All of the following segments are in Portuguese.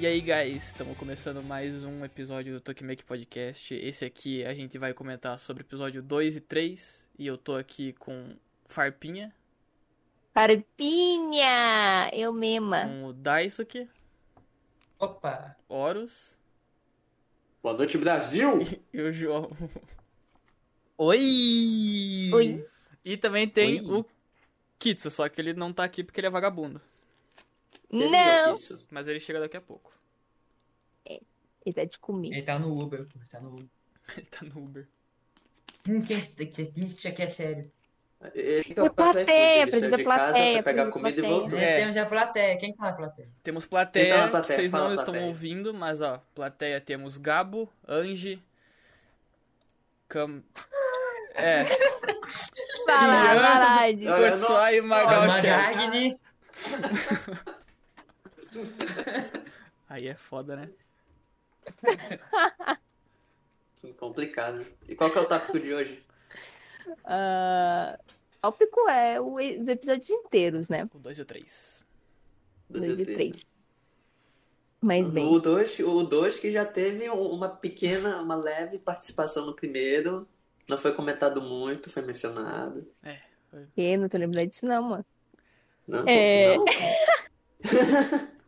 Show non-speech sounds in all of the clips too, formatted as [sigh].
E aí, guys, estamos começando mais um episódio do Tokimeki Podcast. Esse aqui a gente vai comentar sobre o episódio 2 e 3. E eu tô aqui com Farpinha, Farpinha! Eu mesma. com o Daisuke, Opa! Horus Boa noite, Brasil! [laughs] e o João. Oi! Oi. E também tem Oi. o Kitsu, só que ele não tá aqui porque ele é vagabundo. Não! Mas ele chega daqui a pouco. Ele tá de comer. Ele tá no Uber, pô, tá no Uber. [laughs] Ele tá no Uber. Quem quem isso aqui é sério? Ele Precisa plateia, precisa de casa plateia, pra pegar comida e plateia. voltou. É. Temos a plateia. Quem tá na plateia? Temos Quem tá plateia, na plateia? vocês Fala não estão ouvindo, mas ó, plateia temos Gabo, Anji, Cam... É, eu Kutsai e Magal Ó, Chat. Magagni. [laughs] Aí é foda, né? Complicado. E qual que é o tópico de hoje? Ah, tópico é o- os episódios inteiros, né? O 2 e o 3. Do Dois e ZT? três. Mas bem, O 2 o dois que já teve um- uma pequena, uma leve participação no primeiro. Não foi comentado muito, foi mencionado. eu não tô lembrando disso não, mano. Não? É. Não? [laughs]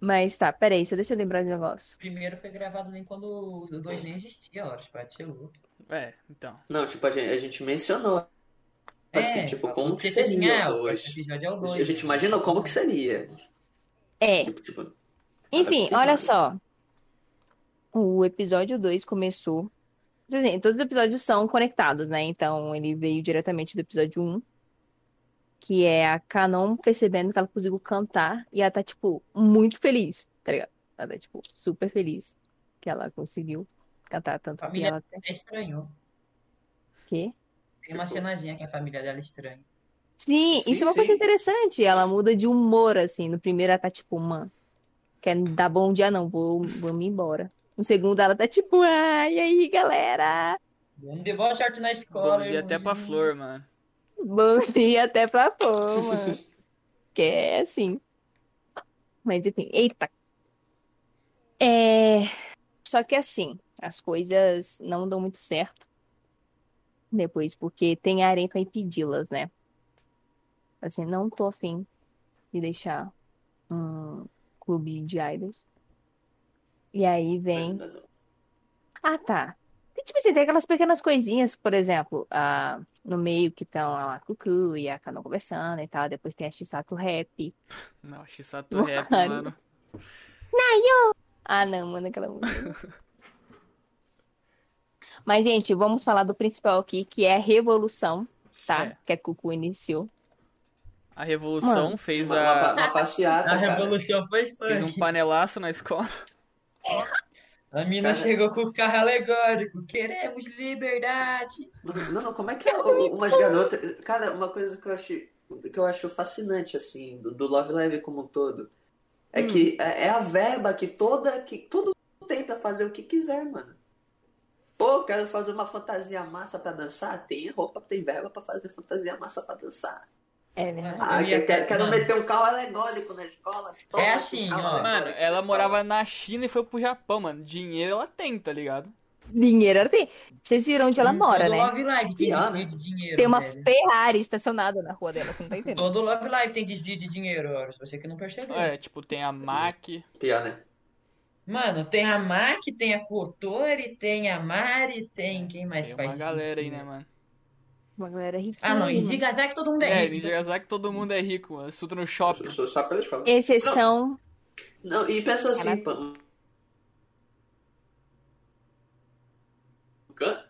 Mas tá, peraí, só deixa eu lembrar de um negócio. O primeiro foi gravado nem quando o 2 nem existia, ó. Tipo, é louco. É, então. Não, tipo, a gente, a gente mencionou. Assim, tipo, como que assim, seria ah, o o dois? episódio é o 2. A gente imagina como que seria. É, Tipo, tipo, enfim, olha só. O episódio 2 começou. Assim, todos os episódios são conectados, né? Então ele veio diretamente do episódio 1. Que é a Canon percebendo que ela conseguiu cantar e ela tá, tipo, muito feliz, tá ligado? Ela tá, tipo, super feliz que ela conseguiu cantar tanto que Família- ela tem. É estranho. Quê? Tem uma cenazinha que a família dela é estranha. Sim, Sim, isso é uma coisa interessante. Ela muda de humor, assim. No primeiro ela tá tipo, mano, quer dar bom dia não, vou, vou me embora. No segundo ela tá tipo, ai, e aí, galera? Vamos de boa sorte na escola. Bom dia até pra flor, mano. Bom [laughs] dia até pra fama. que é assim. Mas enfim, eita. É... Só que assim, as coisas não dão muito certo depois, porque tem a areia pra impedi-las, né? Assim, não tô afim de deixar um clube de idols. E aí vem. Ah, tá. E, tipo assim, tem aquelas pequenas coisinhas, por exemplo, ah, no meio que estão a Cucu e a Canon conversando e tal. Depois tem a Chisato Rap. Não, Shisato [laughs] Rap, Mano. mano. Ah, não, mano, aquela música. [laughs] Mas, gente, vamos falar do principal aqui, que é a Revolução, tá? É. Que a Cucu iniciou. A Revolução Mano. fez Uma, uma, a... uma passeata, A cara. revolução foi Fez um panelaço na escola. A mina Cara- chegou com o carro alegórico. Queremos liberdade. Não, não, como é que é umas garotas. Cara, uma coisa que eu acho, que eu acho fascinante, assim, do, do Love Live como um todo, é Hum. que é é a verba que toda. que todo mundo tem pra fazer o que quiser, mano. Pô, quero fazer uma fantasia massa pra dançar? Tem roupa, tem verba pra fazer fantasia massa pra dançar. É verdade. Ah, Eu ia quero, quero meter um carro alegórico na escola. Toma É assim, ó. alegórico Mano, ela morava na China e foi pro Japão, mano. Dinheiro ela tem, tá ligado? Dinheiro ela tem. Vocês viram onde ela Hum, mora, Todo né? Love Live tem desvio né? de dinheiro. Tem uma velho. Ferrari estacionada na rua dela, você não tá entendendo? Todo Love Live tem desvio de dinheiro, Horus. Você que não percebeu. É, tipo, tem a Mac. Pior, né? Mano, tem a Mac, tem a Kotori, tem a Mari, tem quem mais Tem faz uma galera aí, isso? né, mano? Uma galera riquinha. Ah, não, em mano. Zigasaki todo mundo é É, rico. em Nagasaki todo mundo é rico, mano. Estuda no Eu shopping. sou- sou só pela escola. Exceção. Não, e pensa assim, Caraca. pô.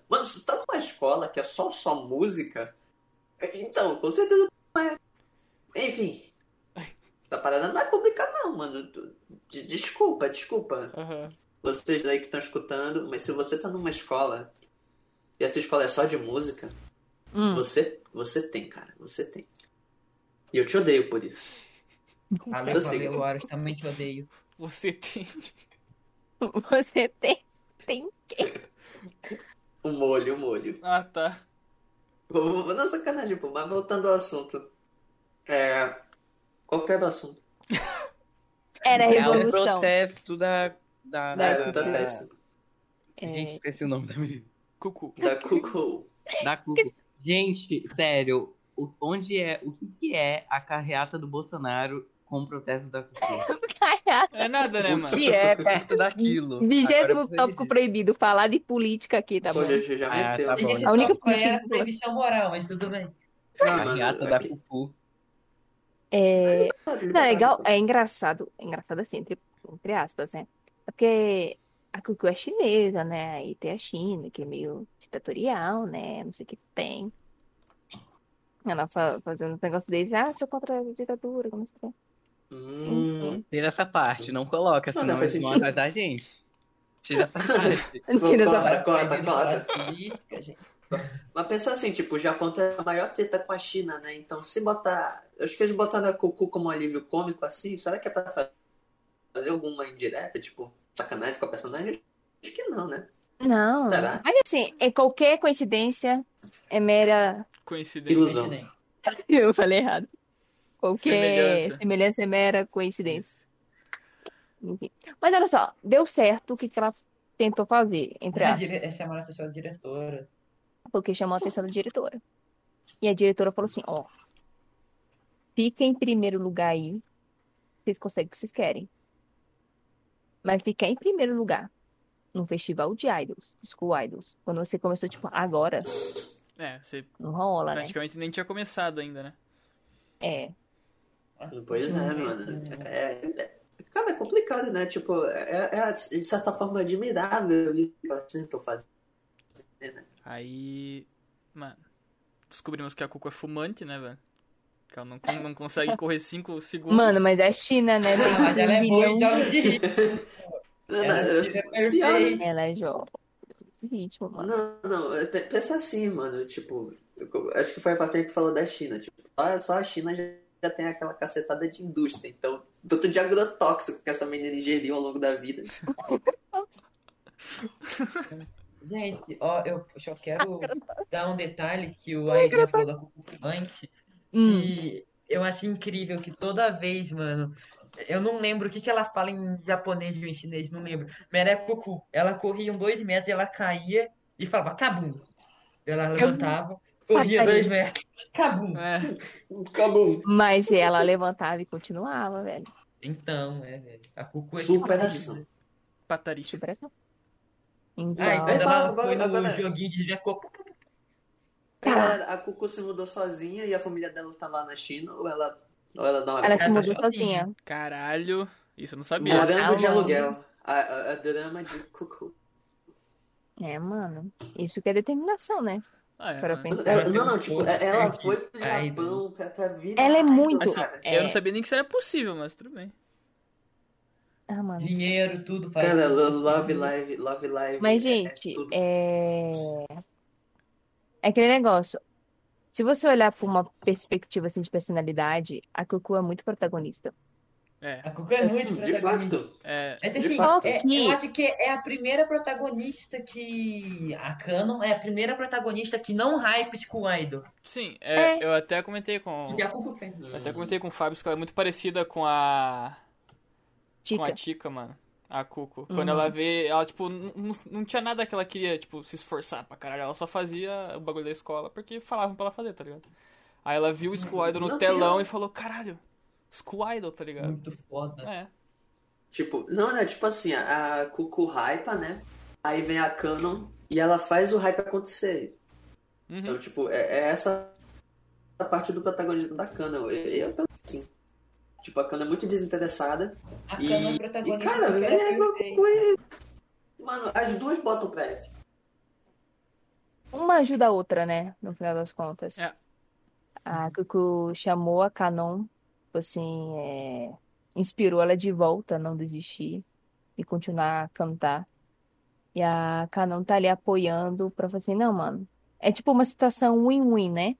Mano, se tu tá numa escola que é só só música, então, com certeza não é. Enfim. Essa parada não é pública não, mano. Desculpa, desculpa. Aham. Vocês aí que estão escutando, mas se você tá numa escola e essa escola é só de música, Hum. você, você tem, cara. Você tem. E eu te odeio por isso. Eu sei. Horus, também te odeio. Você tem. [laughs] Você tem. Tem O molho, o molho. Ah, tá. Não, sacanagem, pô, mas voltando ao assunto. É. Qual que era o assunto? [laughs] Era a É o revolução. protesto da. Da, Da- É, da, protesto. É, Gente, esqueci o nome da menina. Cucu. Da Cuckoo. Da Cuco. Gente, sério, o- onde é. O que, que é a carreata do Bolsonaro com o protesto da Cucu? [laughs] É nada, né, O mano? que é perto daquilo? Vigésimo tópico dizer. proibido. Falar de política aqui, tá Pô, bom? já, já Ah, meteu. tá bom. A única política era que- proibição moral, mas tudo bem. Não, Carreata é da que- Cucu. É, Não, é legal, é engraçado, é engraçado assim, entre, entre aspas, né? Porque a Cucu é chinesa, né? Aí tem a China, que é meio ditatorial, né? Não sei o que tem. Ela fa- fazendo um negócio desse, ah, sou contra a ditadura, como assim? Hum. Tira essa parte, não coloca, Não, senão não faz eles vão atrás da gente. Tira essa parte. [laughs] Tira essa Corta, corta, corta. de política, gente. Mas pensa assim, tipo, o Japão tem a maior treta com a China, né? Então, se botar. Eu acho que eles botaram a Cucu como um alívio cômico assim, será que é pra fazer alguma indireta, tipo, sacanagem com a personagem? Acho que não, né? Não, Será? mas assim, é qualquer coincidência é mera. Coincidência. Ilusão. [laughs] Eu falei errado. Qualquer Semelhança. semelhança é mera coincidência. Enfim. Mas olha só, deu certo o que que ela tentou fazer, entre A aspas. dire... Essa é a atenção da diretora. Porque chamou a atenção da diretora. E a diretora falou assim, ó, fica em primeiro lugar aí, vocês conseguem o que vocês querem. Mas ficar em primeiro lugar num festival de idols, school idols, quando você começou, tipo, agora, É, você não rola, né? praticamente nem tinha começado ainda, né? É, Pois é, mano. É, é- cara, é complicado, né? Tipo, é, é de certa forma admirável isso que elas tentam fazer. né? Aí. Mano. Descobrimos que a Cucu é fumante, né, velho? Que ela não, não consegue [laughs] correr 5 segundos. mano, mas é a China, né? Tem Ah, mas ela é boa em jogos de ritmo. Não, Ela não, perfeito. Ela é jovem. Ritmo, mano. Não, não, é, pe- pensa assim, mano, tipo, eu- acho que foi a Fafinha que falou da China, tipo, só, só a China já, já tem aquela cacetada de indústria, então, tanto de agrotóxico que essa menina ingeriu ao longo da vida. [laughs] [laughs] Gente, ó, eu só quero [laughs] dar um detalhe que o Aiden falou da Cucu Fumante, Hum, que eu acho incrível que toda vez, mano, eu não lembro o que que ela fala em japonês ou em chinês, não lembro, mas era Cucu. Ela corria um dois metros, ela caía e falava, cabum. Ela levantava, corria Pataria. dois metros, cabum. É, Acabou. mas ela levantava e continuava, velho. Então, é, velho, a Cucu é Superação. demais. pataria. Superação. Ah, Então, quando ela Agora- foi no agora- joguinho de Galera, a Cucu se mudou sozinha e a família dela tá lá na China, ou ela, ou ela dá uma ela se Ela tá mudou sozinha. sozinha. Caralho. Isso eu não sabia. morando de Ah, aluguel. A, a, a drama de Cucu. É, mano. Isso que é determinação, né? Ah, é, Para pensar. Ela- não, não, tipo, ela foi pro Japão pra, pra vida. Ela é muito- Assim. É. eu não sabia nem que isso era possível, mas tudo bem. Ah, mano. dinheiro, tudo faz. Cara, Love Live, Love Live. Mas, é- gente, é tudo. é... é aquele negócio. Se você olhar por uma perspectiva assim de personalidade, a Cucu é muito protagonista. É. A Cucu é muito De protagonista. fato. É. É De assim, fato. é- Que- eu acho que é a primeira protagonista que. A Canon é a primeira protagonista que não hype School Idol. Sim, é, É. eu até comentei com. Porque a Cucu fez. Eu até comentei com o Fábio que ela é muito parecida com a. Com a Tica. Tica, mano. A Cuco. Uhum. Quando ela vê, ela, tipo, não tinha nada que ela queria, tipo, se esforçar pra caralho. Ela só fazia o bagulho da escola porque falavam pra ela fazer, tá ligado? Aí ela viu o School Idol no Não, telão e falou, caralho, School Idol, tá ligado? Muito foda. É. Tipo, não, né? Tipo assim, a a Cucu hypa, né? Aí vem a Canon e ela faz o hype acontecer. Uhum. Então, tipo, é, é essa, essa parte do protagonismo da Canon. Eu, eu assim. Tipo, a Canon é muito desinteressada. A E, Canon é e protagonista. cara, porque é, é e- Mano, as duas botam pré. Uma ajuda a outra, né? No final das contas. É. A Cucu chamou a Canon, tipo assim, é, inspirou ela de volta a não desistir e continuar a cantar. E a Canon tá ali apoiando pra falar assim, não, mano. É tipo uma situação win-win, né?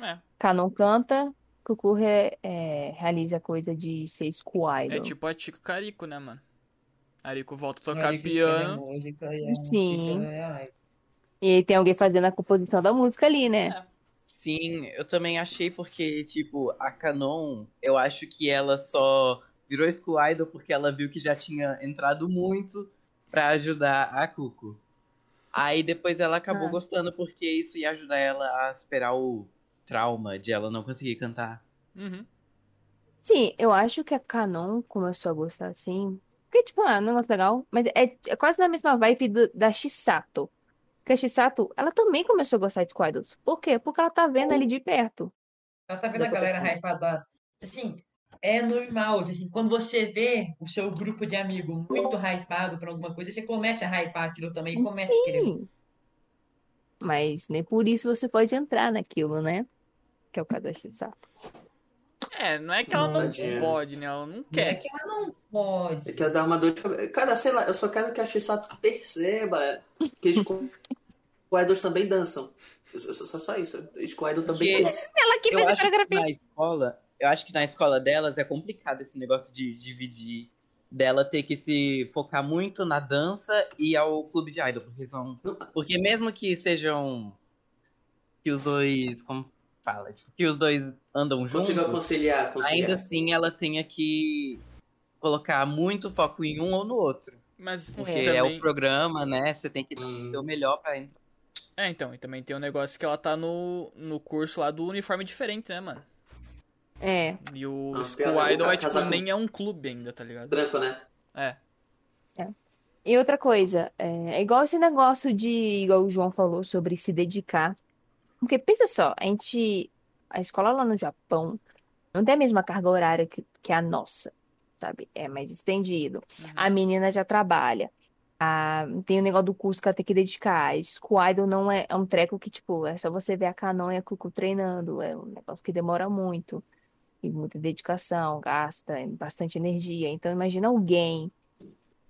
É. Canon canta, Cucu re- é, realiza a coisa de ser school É tipo a Tico Carico, né, mano? Arico volta a tocar piano. música e Sim. é- E aí tem alguém fazendo a composição da música ali, né? Sim, eu também achei porque, tipo, a Canon, eu acho que ela só virou School Idol porque ela viu que já tinha entrado muito pra ajudar a Cuco. Aí depois ela acabou Ah. gostando porque isso ia ajudar ela a superar o trauma de ela não conseguir cantar. Uhum. Sim, eu acho que a Canon começou a gostar assim. Porque, tipo, ah, um negócio legal, mas é, é quase na mesma vibe do- da Chisato. Porque a Chisato, ela também começou a gostar de Idols. Por quê? Porque ela tá vendo ali de perto. Ela tá vendo a galera hypada. Assim, é normal. Assim, quando você vê o seu grupo de amigos muito hypado pra alguma coisa, você começa a hypar aquilo também e começa a querer. Sim. Mas nem por isso você pode entrar naquilo, né? Que é o caso da Chisato. É, não é que ela não Tadinha. pode, né? Ela não Não é quer. que ela não pode. Eu quero dar uma dor de cabeça. Cara, sei lá, eu só quero que a Shisato perceba que os Squidward [laughs] também dançam. Eu- eu- Só, só isso. Os Squidward também dançam. Ela que fez a coreografia. na escola, eu acho que na escola delas é complicado esse negócio de dividir dela ter que se focar muito na dança e ao clube de idol, porque são Não- porque mesmo que sejam que os dois, como fala, tipo, que os dois andam Consigo juntos, conciliar, conciliar. ainda assim ela tenha que colocar muito foco em um ou no outro, Mas porque também... é o programa, né? Você tem que dar Hum. o seu melhor pra entrar. É, então, e também tem um negócio que ela tá no, no curso lá do uniforme diferente, né, mano? É, E o Ah, School Idol é tipo, nem é um clube ainda, tá ligado? Branco, né? É. E outra coisa, é, é igual esse negócio de, igual o João falou, sobre se dedicar. Porque pensa só, a gente, a escola lá no Japão não tem a mesma carga horária que, que a nossa, sabe? É mais estendido. Uhum. A menina já trabalha. A, tem o negócio do curso que ela tem que dedicar. A School Idol não é, é um treco que, tipo, é só você ver a Canon e a Cucu treinando. É um negócio que demora muito. E muita dedicação, gasta bastante energia. Então, imagina alguém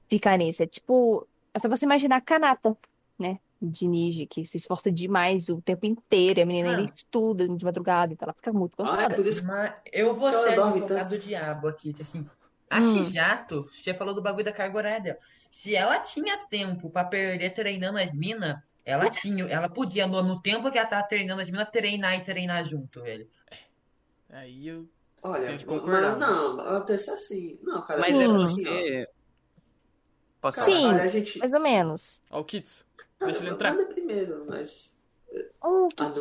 ficar nisso. É tipo, é só você imaginar a Kanata, né? De Niji, que se esforça demais o tempo inteiro. E a menina Ah. ainda estuda de madrugada, então ela fica muito Ah, é cansada. por isso Mas eu vou ser advogado do diabo aqui, assim. A Hum. Shijato, você falou do bagulho da carga horária dela. Se ela tinha tempo pra perder treinando as minas, ela tinha, ela podia, no, no tempo que ela tava treinando as minas, treinar e treinar junto, velho. Aí eu. Olha, Tem que concordar. mas não, eu penso assim. Não, cara, Mas é assim, ó. Posso Cara, falar? Sim. olha, a gente. Mais ou menos. Ó, o Kitsu. Deixa ele entrar. Manda primeiro, mas. Oh, que Ah.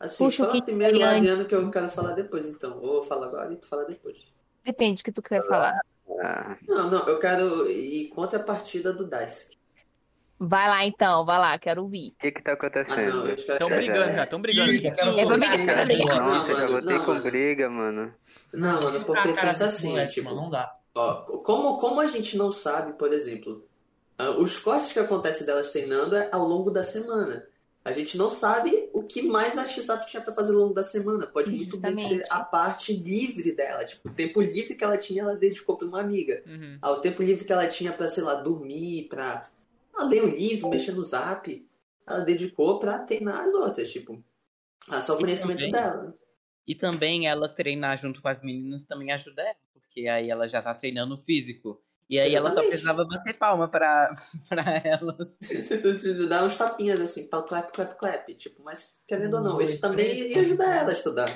Assim, Puxa fala Kit primeiro. Adriano, que eu quero falar depois, então. Ou eu falo agora e tu fala depois. Depende do que tu quer falar. Não, não, eu quero ir contra a partida do Dice. Vai lá então, vai lá, quero ouvir. O que que tá Ah, acontecendo? Estão que- brigando já, estão brigando. Quero É pra brigar, do Nossa, já votei não, com mano. briga, mano. Não, mano, porque A cara pensa assim, moleque, tipo, mano, não dá. ó, como, como a gente não sabe, por exemplo, ah, os cortes que acontecem delas treinando é ao longo da semana. A gente não sabe o que mais a Shizato tinha pra fazer ao longo da semana. Pode muito bem Justamente. ser a parte livre dela. Tipo, o tempo livre que ela tinha, ela dedicou pra uma amiga. Uhum. Ao tempo livre que ela tinha pra, sei lá, dormir, pra ah, ler um livro, mexer no zap, ela dedicou pra treinar as outras, tipo. Ah, só o conhecimento também- dela. E também ela treinar junto com as meninas também ajuda ela, porque aí ela já tá treinando físico. E aí ela só Exatamente. precisava bater palma pra, [laughs] pra ela. Dá uns tapinhas assim, para clap, clap, clap. Tipo, mas querendo ou não, isso também ia ajudar ela a estudar.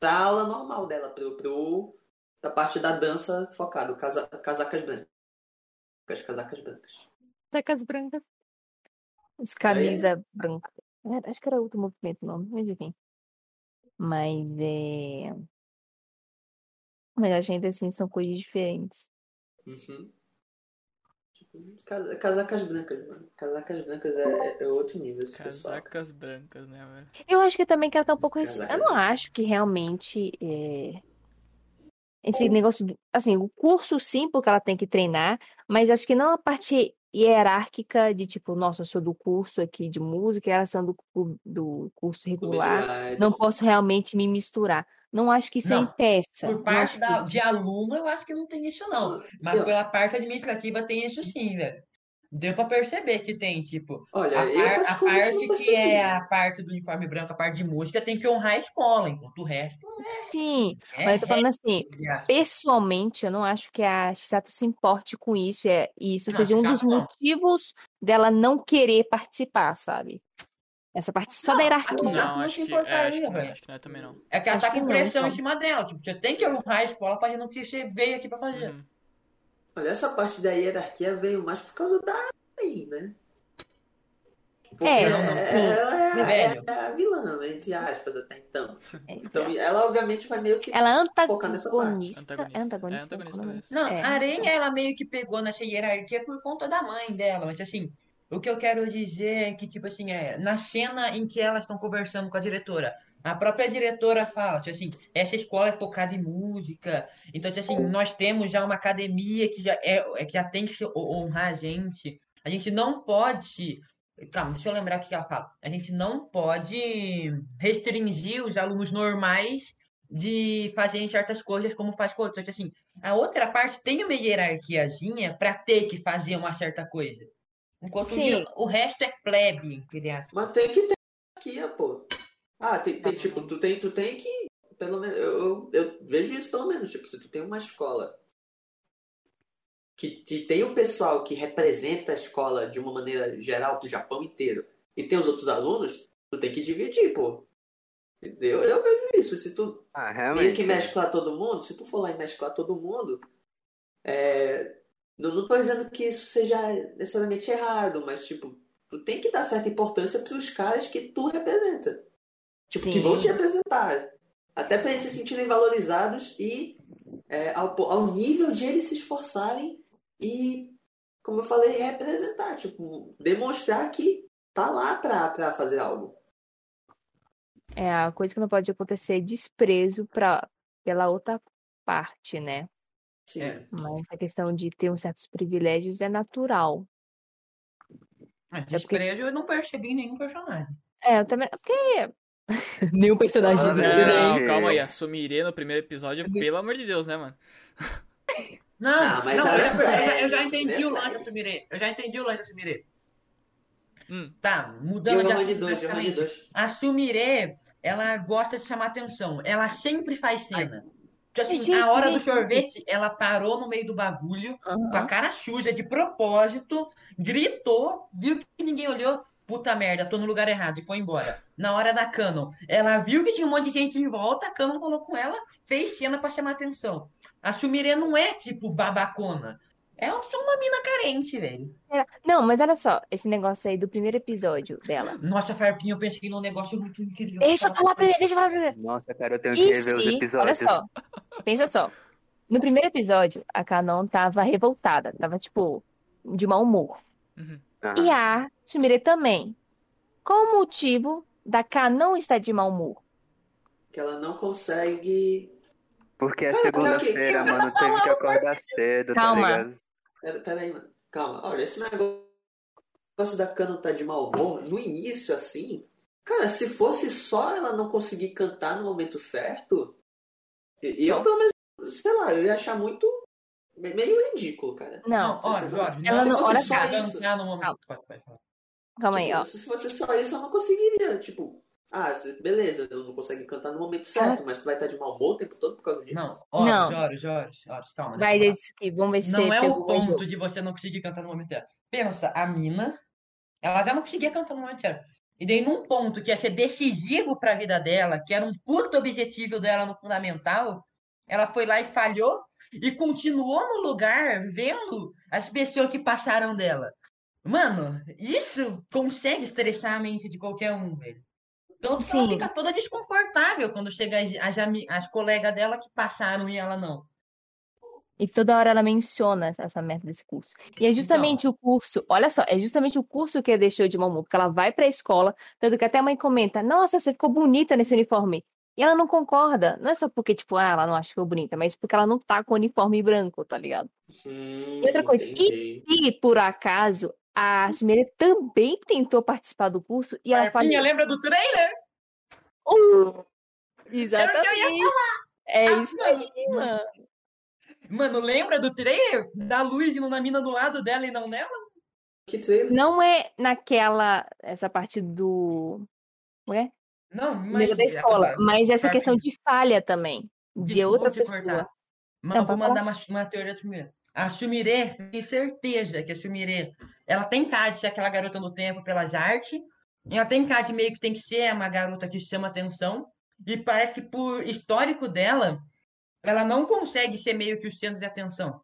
Pra aula normal dela, pro, pro, da parte da dança focado, casa, casacas brancas. Casacas brancas. Tecas brancas. Os camisa branca. É, acho que era outro movimento o nome, mas enfim. Mas é. Mas acho que ainda assim são coisas diferentes. Uhum. Tipo, casa- casacas brancas, mano. Casacas brancas é, é outro nível, esse pessoal. Casacas brancas, né, velho? Eu acho que também que ela tá um pouco. Eu não acho que realmente. é, Esse negócio. do- Assim, o curso sim, porque ela tem que treinar, mas acho que não a parte hierárquica de tipo, nossa, eu sou do curso aqui de música, e elas são do, do curso regular. Não posso realmente me misturar. Não acho que isso Não, impeça. Por parte da, isso- de aluno, eu acho que não tem isso, não. Mas Eu- pela parte administrativa tem isso sim, velho. deu pra perceber que tem, tipo, Olha, a, par- a parte que é a parte do uniforme branco, a parte de música, tem que honrar a escola, enquanto o resto Sim, é mas eu tô falando assim, pessoalmente, eu não acho que a Chisato se importe com isso, é, e isso Não, seja um dos não. motivos dela não querer participar, sabe? Essa parte só da Não, hierarquia. aqui Não, não acho se que, é, acho importaria, que não, velho. acho que não é também não. É que ela Acho tá com não, pressão em então. cima dela. Tipo, você tem que honrar a escola pra gente não que você veio aqui pra fazer. Uhum. Olha, essa parte da hierarquia veio mais por causa da Rain, né? Porque É, ela, sim. ela é, é a vilã, entre aspas, até então. É, Então, ela obviamente vai meio que. Ela é focar nessa parte. antagonista. Antagonista. É antagonista? É o mesmo. Não, É. a Aranha, ela meio que pegou nessa hierarquia por conta da mãe dela. Mas, assim, o que eu quero dizer é que, tipo assim, é, na cena em que elas estão conversando com a diretora, a própria diretora fala, tipo assim, essa escola é focada em música. Então, tipo assim, nós temos já uma academia que já, é, é que já tem que honrar a gente. A gente não pode. Calma, deixa eu lembrar o que ela fala. A gente não pode restringir os alunos normais de fazerem certas coisas como faz com outros. Então, assim, a outra parte tem uma hierarquiazinha pra ter que fazer uma certa coisa. Enquanto o, Sim. o resto é plebe, aspas. Mas tem que ter hierarquia, pô. Ah, tem, tem tipo, tu tem, tu tem que. Pelo menos. Eu, eu, eu vejo isso pelo menos. Tipo, se tu tem uma escola que, que tem o pessoal que representa a escola de uma maneira geral do Japão inteiro e tem os outros alunos, tu tem que dividir, pô. Eu, eu vejo isso. Se tu Ah, meio que mesclar todo mundo, se tu for lá e mesclar todo mundo, é, não, não tô dizendo que isso seja necessariamente errado, mas tipo, tu tem que dar certa importância pros caras que tu representa. Tipo, que Sim. vão te representar. Até pra eles se sentirem valorizados e é, ao, ao nível de eles se esforçarem e, como eu falei, representar. Tipo, demonstrar que tá lá pra, pra fazer algo. É a coisa que não pode acontecer é desprezo pra, pela outra parte, né? Sim. É. Mas a questão de ter uns certos privilégios é natural. Mas É porque- eu não percebi nenhum personagem. É, eu também. Porque. [laughs] Nenhum personagem Ah, não. Não, calma aí, a Sumire no primeiro episódio, pelo amor de Deus, né, mano? Não, Ah, mas não, eu, é já- eu já- entendi é o lance da Sumire. Eu já entendi o lance da Sumire. Hum. Tá, mudando o de assunto 2, Giovanni drasticamente. 2. A Sumire, ela gosta de chamar atenção. Ela sempre faz cena. Tipo assim, Gente, a hora do gente. sorvete, ela parou no meio do bagulho, com a cara suja, de propósito, gritou, viu que ninguém olhou. Puta merda, tô no lugar errado e foi embora. Na hora da Canon, ela viu que tinha um monte de gente em volta, a Canon falou com ela, fez cena pra chamar atenção. A Sumire não é tipo babacona. É só uma mina carente, velho. Era- Não, mas olha só, esse negócio aí do primeiro episódio dela. Nossa, Farpinha, eu pensei num negócio muito incrível. Deixa eu falar primeiro, deixa eu falar primeiro. Nossa, cara, eu tenho que rever os se, olha episódios. só, pensa só. No primeiro episódio, a Canon tava revoltada, tava tipo de mau humor. Uhum. E a Sumire também. Qual o motivo da Canon estar de mau humor? Que ela não consegue. Porque é Cara, segunda-feira, mano, teve que acordar cedo, tá Calma. ligado? Pera, pera aí, mano. Calma. Olha, esse negócio da Canon tá de mau humor, no início, assim. Cara, se fosse só ela não conseguir cantar no momento certo, e eu, pelo menos, sei lá, eu ia achar muito. me- meio ridículo, cara. Não, ó, se- Jorge, ela não- olha só isso, cantar no momento. Calma. Calma aí, tipo, ó. se fosse só isso, eu não conseguiria. Tipo, ah, beleza, eu não consegue cantar no momento certo, mas tu vai estar de mau humor o tempo todo por causa disso. Não, ó, Não. Jorge, Jorge, Jorge, calma. Vai aqui, vamos ver se. Não é o ponto de você não conseguir cantar no momento certo. Pensa, a mina, ela já não conseguia cantar no momento certo. E daí, num ponto que ia ser decisivo pra vida dela, que era um puto objetivo dela no fundamental, ela foi lá e falhou e continuou no lugar vendo as pessoas que passaram dela. Mano, isso consegue estressar a mente de qualquer um, velho. Tanto que ela fica toda desconfortável quando chega as, as, colegas dela que passaram e ela não. E toda hora ela menciona essa merda desse curso. E é justamente o curso, olha só, é justamente o curso que a deixou de humor, porque ela vai pra escola, tanto que até a mãe comenta, nossa, você ficou bonita nesse uniforme. E ela não concorda. Não é só porque, tipo, ah, ela não acha que ficou bonita, mas porque ela não tá com o uniforme branco, tá ligado? Hum, E outra coisa, entendi. E, por acaso, a Sumire também tentou participar do curso e ela falou. lembra do trailer? Uh, Era o que eu ia exatamente. É Ah, isso mano, aí, mano. Mano, lembra do trailer? Da luz indo na mina do lado dela e não nela? Que trailer? Não é naquela. Essa parte do. Como é? Não, mas. da escola. Mas essa questão de falha também. De Desculpa outra te pessoa. cortar. Mas Não, eu vou mandar uma, uma teoria Sumire. A Sumire, tenho certeza que a Sumire, ela tem cara de ser aquela garota no tempo pelas artes. Ela tem cara de meio que tem que ser uma garota que chama atenção. E parece que por histórico dela, ela não consegue ser meio que o centro de atenção.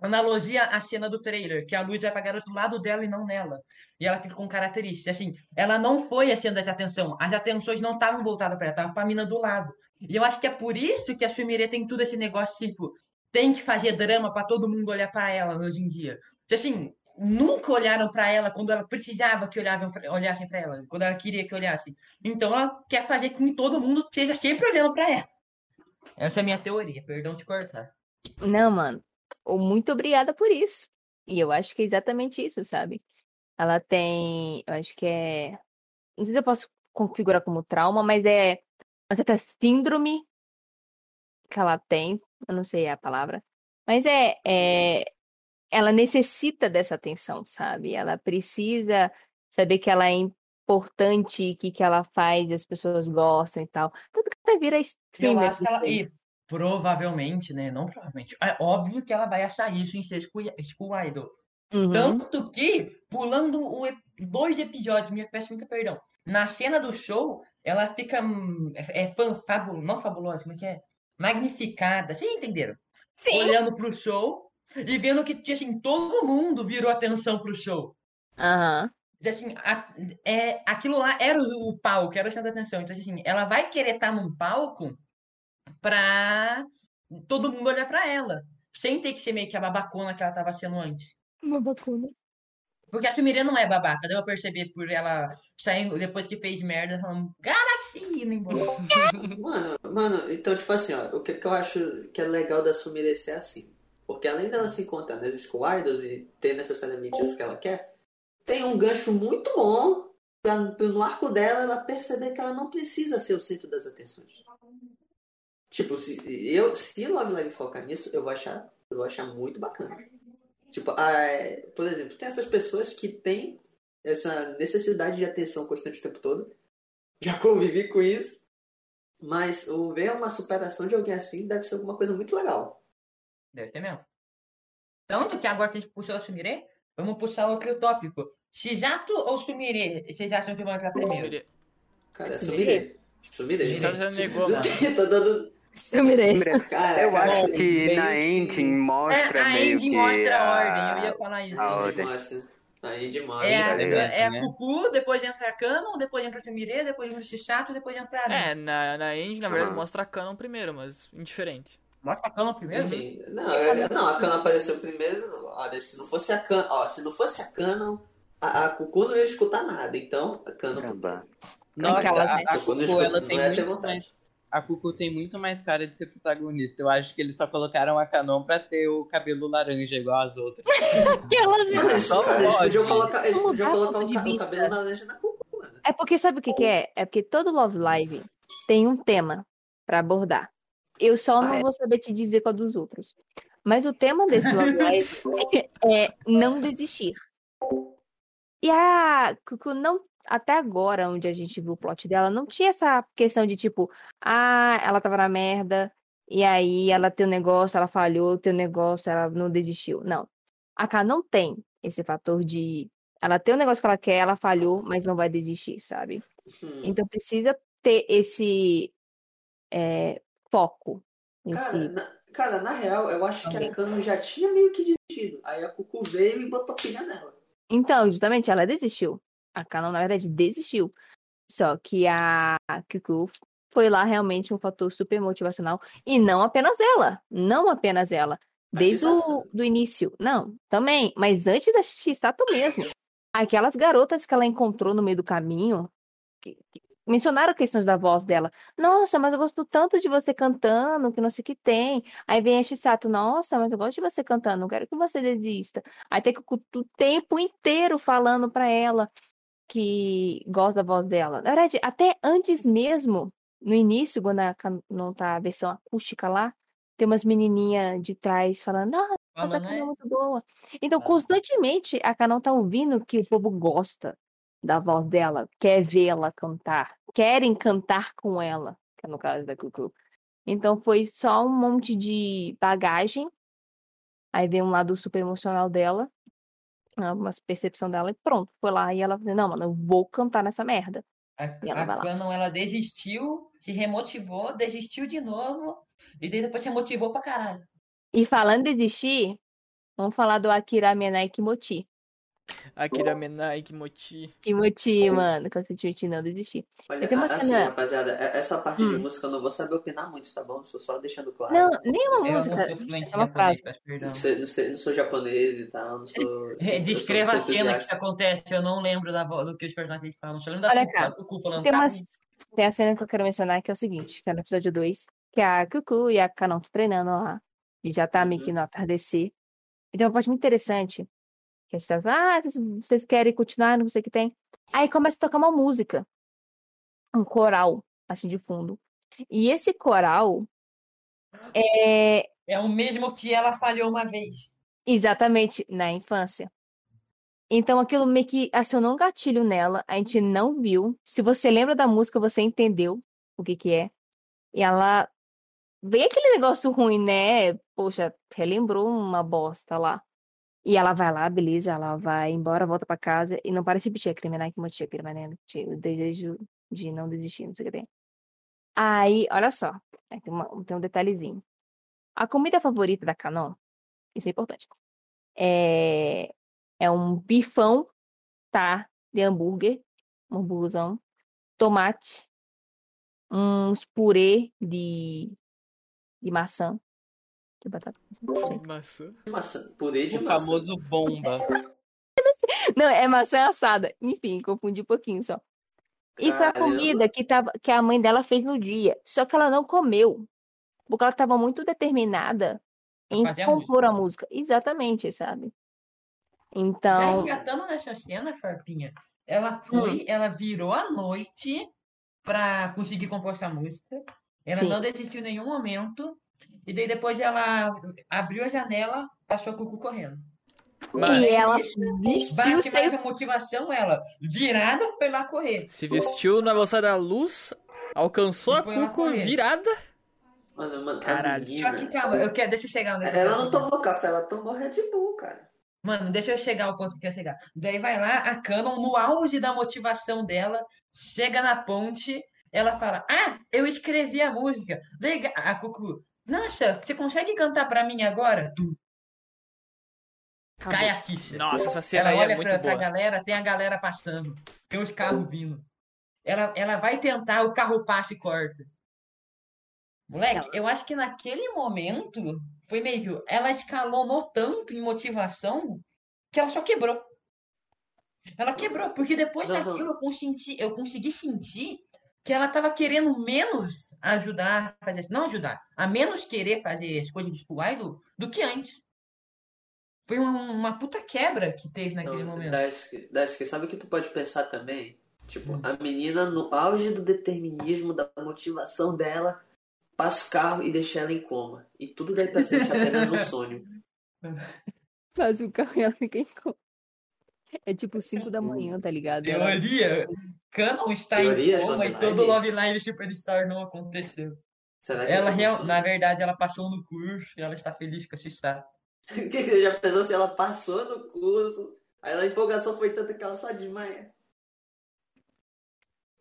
Analogia à cena do trailer, que a luz vai pra garota do lado dela e não nela. E ela fica com características. Assim, ela não foi a centro de atenção. As atenções não estavam voltadas pra ela, estavam pra mina do lado. E eu acho que é por isso que a Sumire tem tudo esse negócio, tipo, tem que fazer drama pra todo mundo olhar pra ela hoje em dia. Então, assim, nunca olharam pra ela quando ela precisava que olhavam pra- olhassem pra ela, quando ela queria que olhassem. Então ela quer fazer com que todo mundo esteja sempre olhando pra ela. Essa é a minha teoria, perdão te cortar. Não, mano. Muito obrigada por isso. E eu acho que é exatamente isso, sabe? Ela tem. Eu acho que é. Não sei se eu posso configurar como trauma, mas é uma certa síndrome que ela tem. Eu não sei a palavra. Mas é. é... Ela necessita dessa atenção, sabe? Ela precisa saber que ela é importante, que que ela faz, as pessoas gostam e tal. Tanto que até vira Eu streamer. acho que ela. E provavelmente, né? Não provavelmente. É óbvio que ela vai achar isso em ser school, idol. Uhum. Tanto que, pulando dois episódios, me peço muito perdão. Na cena do show, ela fica. hum, É, é fan- fabu- não fabulosa, como é que é? Magnificada. Vocês entenderam? Sim. Olhando pro show e vendo que, assim, todo mundo virou atenção pro show. Aham. E, Assim, a- é, aquilo lá era o, o palco, era o centro da atenção. Então, assim, ela vai querer estar num palco pra todo mundo olhar pra ela. Sem ter que ser meio que a babacona que ela tava sendo antes. Uma bacana. Porque a Sumire não é babaca, deu pra perceber por ela saindo depois que fez merda, falando Galaxy indo embora. [laughs] Mano, mano, então, tipo assim, ó, o que, que eu acho que é legal da Sumire ser assim? Porque além dela se encontrar nas School Idols e ter necessariamente isso que ela quer, tem um gancho muito bom pra no arco dela ela perceber que ela não precisa ser o centro das atenções. Tipo, se eu se Love Live focar nisso, eu vou achar, eu vou achar muito bacana. Tipo, ah, é, por exemplo, tem essas pessoas que têm essa necessidade de atenção constante o tempo todo. Já convivi com isso. Mas o ver uma superação de alguém assim deve ser alguma coisa muito legal. Deve ser mesmo. Tanto que agora que a gente puxou a Sumire, vamos puxar outro tópico. Shizato ou Sumire? Vocês acham que vão entrar primeiro? Sumire. Cara, Sumire. Sumire. Sumire. Você já negou, mano. Tô dando. [laughs] Sumirei. Cara, Eu acho que meio na que- ending mostra É, a meio Andy que mostra a a- ordem, eu ia falar isso. a a ordem. mostra. A Indy É, a, mostra. É, é a né? Cucu, depois entra a Canon, depois entra a Sumire, depois entra o Shisato, depois entra a É, na, na End, na verdade, Ah. mostra a Canon primeiro, mas indiferente. Mostra a Canon primeiro? Enfim, não, é- não, a Canon apareceu primeiro. Olha, se não fosse a Canon, ó, se não fosse a Canon, a, a Cucu não ia escutar nada. Então, a Canon. Caramba. Nossa, a, né? a Cucu ela tem ia ter muito vontade. mais. A Cucu tem muito mais cara de ser protagonista. Eu acho que eles só colocaram a Canon pra ter o cabelo laranja igual as outras. [laughs] Aquelas... Eles, Só cara, eles podiam colocar, eles podiam colocar ca- o vista. cabelo laranja na Cucu, mano. É porque sabe o que, que é? É porque todo Love Live tem um tema pra abordar. Eu só não Ah, é? vou saber te dizer qual dos outros. Mas o tema desse Love Live [laughs] é não desistir. E a Cucu não. Até agora, onde a gente viu o plot dela, não tinha essa questão de tipo, ah, ela tava na merda, e aí ela tem um negócio, ela falhou, tem um negócio, ela não desistiu. Não. A K não tem esse fator de. Ela tem um negócio que ela quer, ela falhou, mas não vai desistir, sabe? Hum. Então precisa ter esse é, foco em Cara, si. na, cara, na real, eu acho que Alguém. a Canon já tinha meio que desistido. Aí a Cucu veio e botou pilha nela. Então, justamente, ela desistiu. A Canon, na verdade, desistiu. Só que a Cucu foi lá realmente um fator super motivacional. E não apenas ela. Não apenas ela. Desde o do início. Não, também. Mas antes da Shisato mesmo. Aquelas garotas que ela encontrou no meio do caminho. que- que mencionaram questões da voz dela. Nossa, mas eu gosto tanto de você cantando, que não sei o que tem. Aí vem a Shisato. Nossa, mas eu gosto de você cantando. Não quero que você desista. Aí tem que o tempo inteiro falando pra ela que gosta da voz dela. Na verdade, até antes mesmo, no início, quando a, não tá a versão acústica lá, tem umas menininhas de trás falando, ah, essa Falando, Canon é né? muito boa. Então, Ah. constantemente, a Canon tá ouvindo que o povo gosta da voz dela, quer vê-la cantar, querem cantar com ela, que é no caso da Cucu. Então, foi só um monte de bagagem. Aí vem um lado super emocional dela, uma percepção dela, e pronto, foi lá e ela falou, não, mano, eu vou cantar nessa merda. A, ela a. Canon, ela desistiu, se remotivou, desistiu de novo, e depois se motivou pra caralho. E falando de desistir, vamos falar do Akira Menai Kimochi. Akira Menai, Kimochi. Kimochi, mano, que eu senti não desistir. Olha, tenho uma assim, cena- rapaziada, e- essa parte de Hum. música eu não vou saber opinar muito, tá bom? Só só deixando claro. Não, nenhuma Eu não música. sou fluente É uma frase. Não, sei, não, sei- não sou japonês e tal, não sou. [laughs] É, Descreva sou- a sou cena que acontece, eu não lembro da, do que os personagens falam. Só lembro da Olha Cucu, cá, a Cucu falando. Tem, umas, "Cabu". tem a cena que eu quero mencionar que é o seguinte, que é no episódio 2, que a Cucu e a Kanon estão treinando lá. E já tá meio que Uhum. no atardecer. E tem uma parte muito interessante. Que a gente falando, ah, vocês, vocês querem continuar, não sei o que tem. Aí começa a tocar uma música. Um coral, assim, de fundo. E esse coral é É o mesmo que ela falhou uma vez. Exatamente, na infância. Então aquilo meio que acionou um gatilho nela, a gente não viu. Se você lembra da música, você entendeu o que que é. E ela veio aquele negócio ruim, né? Poxa, relembrou uma bosta lá. E ela vai lá, beleza, ela vai embora, volta pra casa e não para de repetir aquele menai que motia, aquele menai o desejo de não desistir, não sei o que tem. Aí, olha só, tem, uma- tem um detalhezinho. A comida favorita da Canon, isso é importante, é, é um bifão, tá? De hambúrguer, um hambúrguerzão, tomate, uns purê de, de maçã, de batata. sei. Maçã. Maçã, purê de O maçã. famoso bomba. [laughs] Não, é maçã assada. Enfim, confundi um pouquinho só. E foi a comida que, tava, que a mãe dela fez no dia. Só que ela não comeu. Porque ela estava muito determinada em fazer a compor a música. Exatamente, sabe? Já Então, engatando nessa cena, Farpinha, ela foi, ela virou a noite pra conseguir compor essa música. Ela Sim. não desistiu em nenhum momento. E daí depois ela abriu a janela, achou a Cucu correndo. Mas e ela isso vestiu Bate sem mais a motivação, ela virada foi lá correr. se vestiu na velocidade da luz, alcançou E a correr. virada. Mano, mano, Caralho. menina, Só que calma, eu quero, deixa eu chegar eu ela quero não tomou café, ela tomou Red Bull, cara. Mano, deixa eu chegar ao ponto que eu quero chegar. Daí vai lá, a Canon, no auge da motivação dela, chega na ponte, ela fala: Ah, eu escrevi a música. Legal. A Cucu, nossa, você consegue cantar pra mim agora? Tum, cai a ficha. Nossa, essa cena Ela aí é olha muito pra, pra boa. galera, tem a galera passando, tem os carros vindo. Ela, ela vai tentar, o carro passa e corta. Moleque, eu acho que naquele momento foi meio. Ela escalonou tanto em motivação que ela só quebrou. Ela quebrou, porque depois daquilo eu consegui, eu consegui sentir que ela tava querendo menos ajudar a fazer. Não ajudar, a menos querer fazer as coisas de Idol do que antes. Foi uma, uma puta quebra que teve naquele Não, momento. Daisuke, Daisuke, sabe o que tu pode pensar também? Tipo, Hum. a menina no auge do determinismo, da motivação dela, passa o carro e deixa ela em coma. E tudo daí pra frente é apenas um sonho. [laughs] faz o carro e ela fica em coma. É tipo 5 da manhã, tá ligado? Ela- Teoria, Canon está Teorias, em coma e Love todo? Love Live Superstar não aconteceu. Será que Ela, é real- na verdade, ela passou no curso e ela está feliz com esse status. [laughs] Que você já pensou se ela passou no curso? Aí a empolgação foi tanta que ela só desmaia.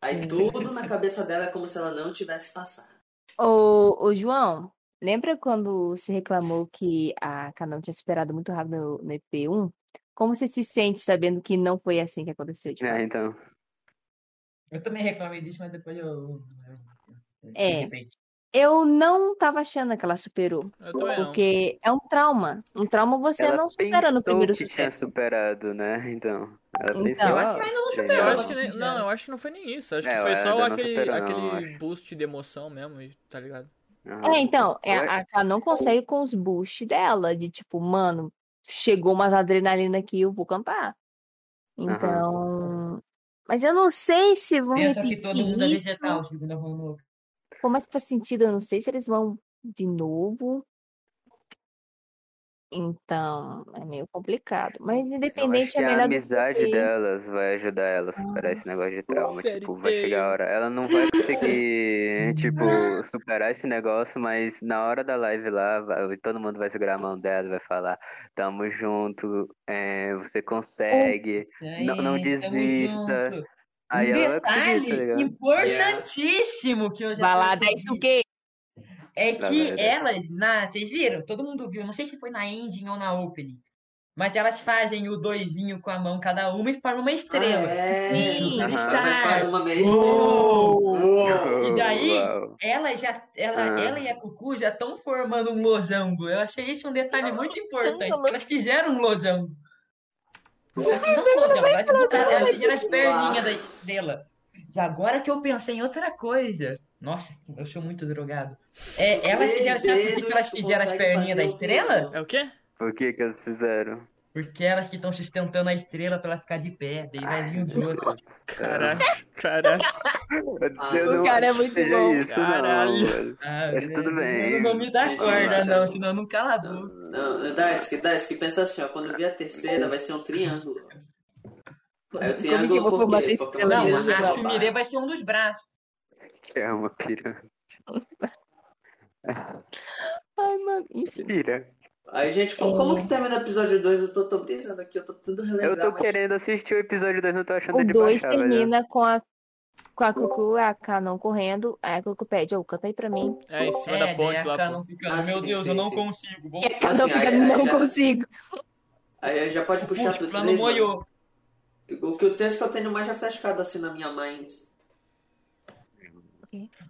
Aí tudo na [laughs] cabeça dela é como se ela não tivesse passado. Ô, ô, João, lembra quando você reclamou que a Canon tinha esperado muito rápido no, no EP1? Como você se sente sabendo que não foi assim que aconteceu? Tipo, É, então. Eu também reclamei disso, mas depois eu. eu- eu- É. eu não tava achando que ela superou. Eu também não. Porque é um trauma. Um trauma você Ela não supera no primeiro que tinha sucesso. superado, né? Então. Ela Então. pensou, Eu acho que ainda não superou. Eu acho que nem- não, eu acho que não foi nem isso. Acho É, que foi só não aquele, superou, não, aquele boost de emoção mesmo, tá ligado? Aham. É, então, é, a Canon consegue com os boosts dela, de tipo, mano, chegou umas adrenalina aqui, eu vou cantar. Então. Mas eu não sei se vão Pensa que repetir todo mundo é isso. vegetal, segundo a Romulo. Que faz sentido, eu não sei se eles vão de novo. Então, é meio complicado. Mas Eu acho independente que é a melhor do que amizade você. delas vai ajudar ela a superar esse negócio de trauma. Fairy Tipo, vai chegar a hora. Ela não vai conseguir, tipo, superar esse negócio, mas na hora da live lá, vai- todo mundo vai segurar a mão dela e vai falar: Tamo junto, é, você consegue, não, não Aí, tamo desista. junto. Aí um ela vai conseguir, tá detalhe ligado? importantíssimo que eu já Balada é isso o quê? É Na que verdade. elas, na, vocês viram? Todo mundo viu, não sei se foi na ending ou na opening, mas elas fazem o doisinho com a mão cada uma e formam uma estrela. Ah, é. Sim. Eles Aham. fazem uma meia Uou! Uou! E daí, ela já, ela, Ah. ela e a Cucu já estão formando um losango. Eu achei isso um detalhe muito importante. Losango. Elas fizeram um losango. Assim, não um losango, elas, elas fizeram as perninhas da estrela. E agora que eu pensei em outra coisa. Nossa, eu sou muito drogado. É, elas fizeram, sabe por que elas fizeram as perninhas da estrela? triângulo. É o quê? Por que que eles fizeram? Porque elas que estão sustentando a estrela pra ela ficar de pé. Daí vai vir os outros. Caraca, caraca. Ah, o não cara é muito bom. isso, Caralho. não. Ah, Mas tudo bem. Não me dá corda, não, senão não cala a Não, boca. não, Daisuke, Daisuke, pensa assim, ó, quando vier a terceira vai ser um triângulo. Aí o Como que triângulo eu vou por formar quê? essa Porque estrela uma Não, a é Shumire base. vai ser um dos braços. Que é uma pirâmide. Ai, mano, enfim. Pira. Aí, gente, como, como que termina o episódio 2? Eu tô, tô brisando aqui, eu tô tentando Eu relembrar, tô mas... querendo assistir o episódio 2, não tô achando O de 2 baixar, velho. termina com a, com a Cucu e a Canon correndo. Aí a Cucu pede, ô, canta aí pra mim. É em cima É, da ponte a lá, Canon ficando, Ah, meu sim, Deus, sim, eu não sim. consigo. Vou... E a Canon Assim, fica, aí- não já- consigo. Aí já pode puxar Puxa, pro plano 3, mano. moiô. O que o texto que eu tenho mais já frescado assim na minha mind.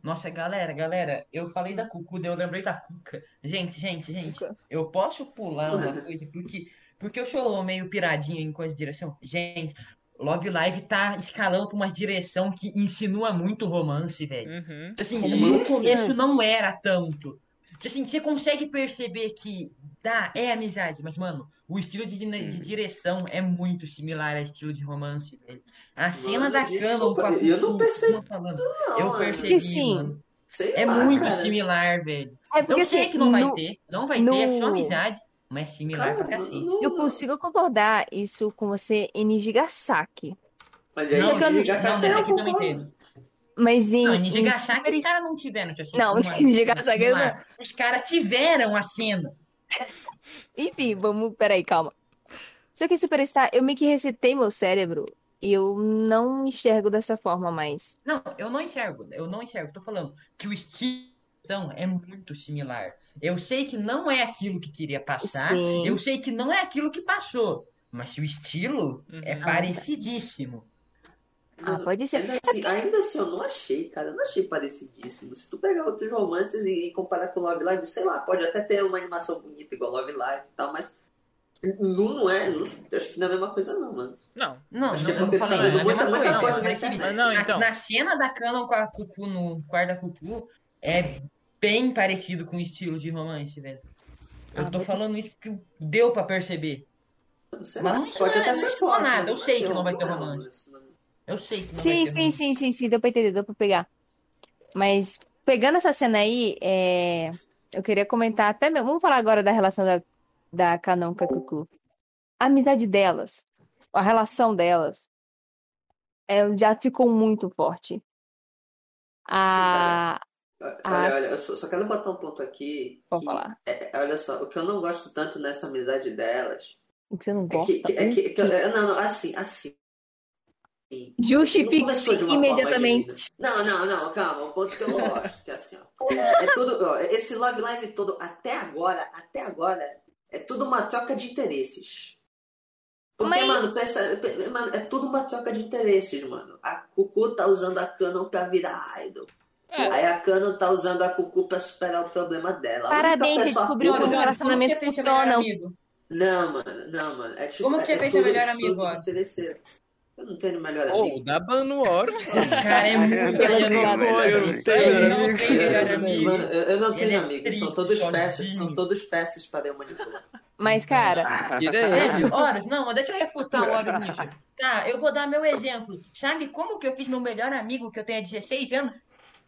Nossa, galera, galera, eu falei da Cucu, eu lembrei da Cuca. Gente, gente, gente, Cuca. eu posso pular uma coisa, porque, porque eu sou meio piradinho em coisa de direção. Gente, Love Live tá escalando pra uma direção que insinua muito romance, velho. Uhum. Assim, no começo não era tanto. Assim, você consegue perceber que dá, é amizade, mas, mano, o estilo de, de direção é muito similar ao estilo de romance, velho. A cena Mano, da desculpa, Canon com a eu não percebi, falando. Não, Eu mano. percebi, sim. mano. Sei É lá, muito cara. similar, velho. É porque Eu sei assim, que não vai no- ter, não vai ter, é só no- amizade, mas é similar Cara, pra cacete. não- eu consigo concordar isso com você em Nijigasaki. Olha aí, Não, que eu- Nijigasaki não, eu aqui eu também concordo. Mas em. Não, em em Nijigasaki Super- os caras não tiveram, tipo assim, Não, em [laughs] Nijigasaki eu uma- Os caras tiveram a cena. [laughs] Enfim, vamos. Peraí, calma. Só que Superstar, eu meio que recitei meu cérebro e eu não enxergo dessa forma mais. Não, eu não enxergo, eu não enxergo. Tô falando que o estilo é muito similar. Eu sei que não é aquilo que queria passar, Sim. eu sei que não é aquilo que passou, mas o estilo é Uhum. parecidíssimo. Ah, pode ser. Ainda assim, ainda assim, eu não achei, cara. Eu não achei parecidíssimo. Se tu pegar outros romances e, e comparar com Love Live, sei lá, pode até ter uma animação bonita igual Love Live e tal, mas. Não, não é. Não, acho que não é a mesma coisa, não, mano. Não. Não, Acho não, que é eu não porque falei, não é muita- mesma muita coisa, não, na é internet. Não, na, então. na cena da Canon com a Cucu no quarto da Cucu é bem parecido com o estilo de romance, velho. Eu Ah, tô falando isso porque deu pra perceber. Sei Mas lá, não- pode não é- até não ser insinua forte. nada, eu sei que não vai ter é romance. Eu sei que não Sim, vai ter sim, romance. sim, sim, sim, deu pra entender, deu pra pegar. Mas pegando essa cena aí, é, eu queria comentar até mesmo. Vamos falar agora da relação da, da Canon com a Cucu. A amizade delas, a relação delas, é, já ficou muito forte. A. Olha, Ah. olha, eu só, só quero botar um ponto aqui. Que- falar. é- é, olha só, o que eu não gosto tanto nessa amizade delas O que você não é gosta? que, que- é que, que- é- não, não, assim, assim. Justifique imediatamente. Não, não, não, calma, o ponto que eu gosto, que é assim, ó. É, é tudo, ó, esse Love Live todo, até agora, até agora, é tudo uma troca de interesses. Porque, Mas- mano, pensa, pe- mano, é tudo uma troca de interesses, mano. A Cucu tá usando a Canon pra virar idol. É. Aí a Canon tá usando a Cucu pra superar o problema dela. Parabéns, descobriu que você fez seu melhor funciona. amigo? Não, mano, não, mano. É tipo, Como que você é, fez é tudo melhor amigo, ó? Eu não tenho melhor Ou amigo. da Banuoro. O cara é muito verdade. Eu não tenho Ele não amigo. tem melhor amigo. Eu, não tenho é amigos, são todos peças, são todos peças para eu manipular. Mas, cara, Tira É, ele. Horus, não, mas deixa eu refutar o Horus nisso. Tá, eu vou dar meu exemplo. Sabe como que eu fiz meu melhor amigo, que eu tenho 16 anos?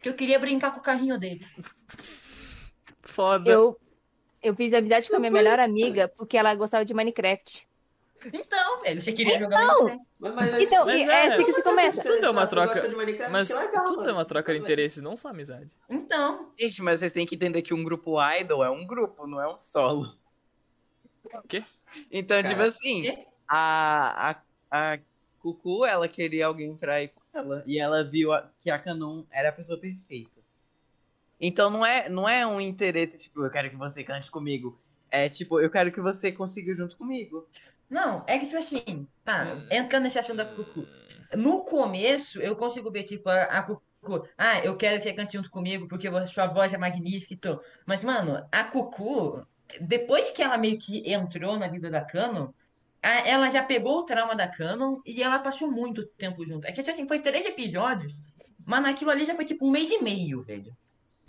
Que eu queria brincar com o carrinho dele. Foda. eu, Eu fiz amizade com a minha melhor amiga porque ela gostava de Minecraft. Então, velho, você queria jogar Então, Minecraft? Mas, mas, Então, Mas é, é assim que se começa. Tudo é uma troca. Mas que legal, tudo é mano. uma troca de interesses, não só amizade. Então, Gente, mas vocês têm que entender que um grupo idol é um grupo, não é um solo. Quê? Então, Cara, tipo assim, quê? a, a, a Cucu, ela queria alguém pra ir com ela. E ela viu a- que a Canon era a pessoa perfeita. Então não é, não é um interesse, tipo, eu quero que você cante comigo. É tipo, eu quero que você consiga junto comigo. Não, é que tipo assim, tá, entrando nesse assunto da Cucu. No começo, eu consigo ver, tipo, a, a Cucu, ah, eu quero que você cante junto comigo porque sua voz é magnífica e tudo. Mas, mano, a Cucu, depois que ela meio que entrou na vida da Canon, a- ela já pegou o trauma da Canon e ela passou muito tempo junto. É que, tipo assim, foi três episódios, mas naquilo ali já foi, tipo, um mês e meio, velho.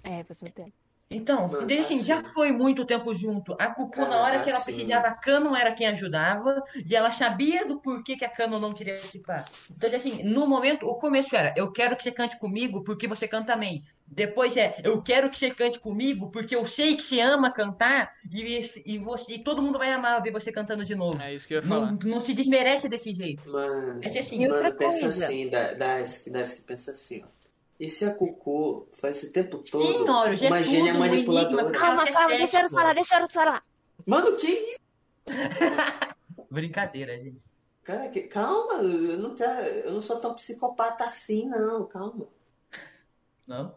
É, muito tempo. Então, Mano, então, assim, assim- já foi muito tempo junto. A Cucu, Cara, na hora que ela assim- precisava, a Cano era quem ajudava, e ela sabia do porquê que a Cano não queria participar. Então, assim, no momento, o começo era, eu quero que você cante comigo porque você canta bem. Depois é, eu quero que você cante comigo porque eu sei que você ama cantar e, e, você, e todo mundo vai amar ver você cantando de novo. É isso que eu ia falar. Não, não se desmerece desse jeito. Mano, É que assim, outra mano, pensa coisa. assim, da- das das que pensa assim, ó. E se a Cucu foi esse tempo todo Sim, Horus, é uma gênia tudo um manipuladora? Calma, que é calma, deixa eu falar, deixa eu falar. Mano, que isso? [laughs] Brincadeira, gente. Cara, que... calma, eu não, tá... eu não sou tão psicopata assim, não, calma. Não?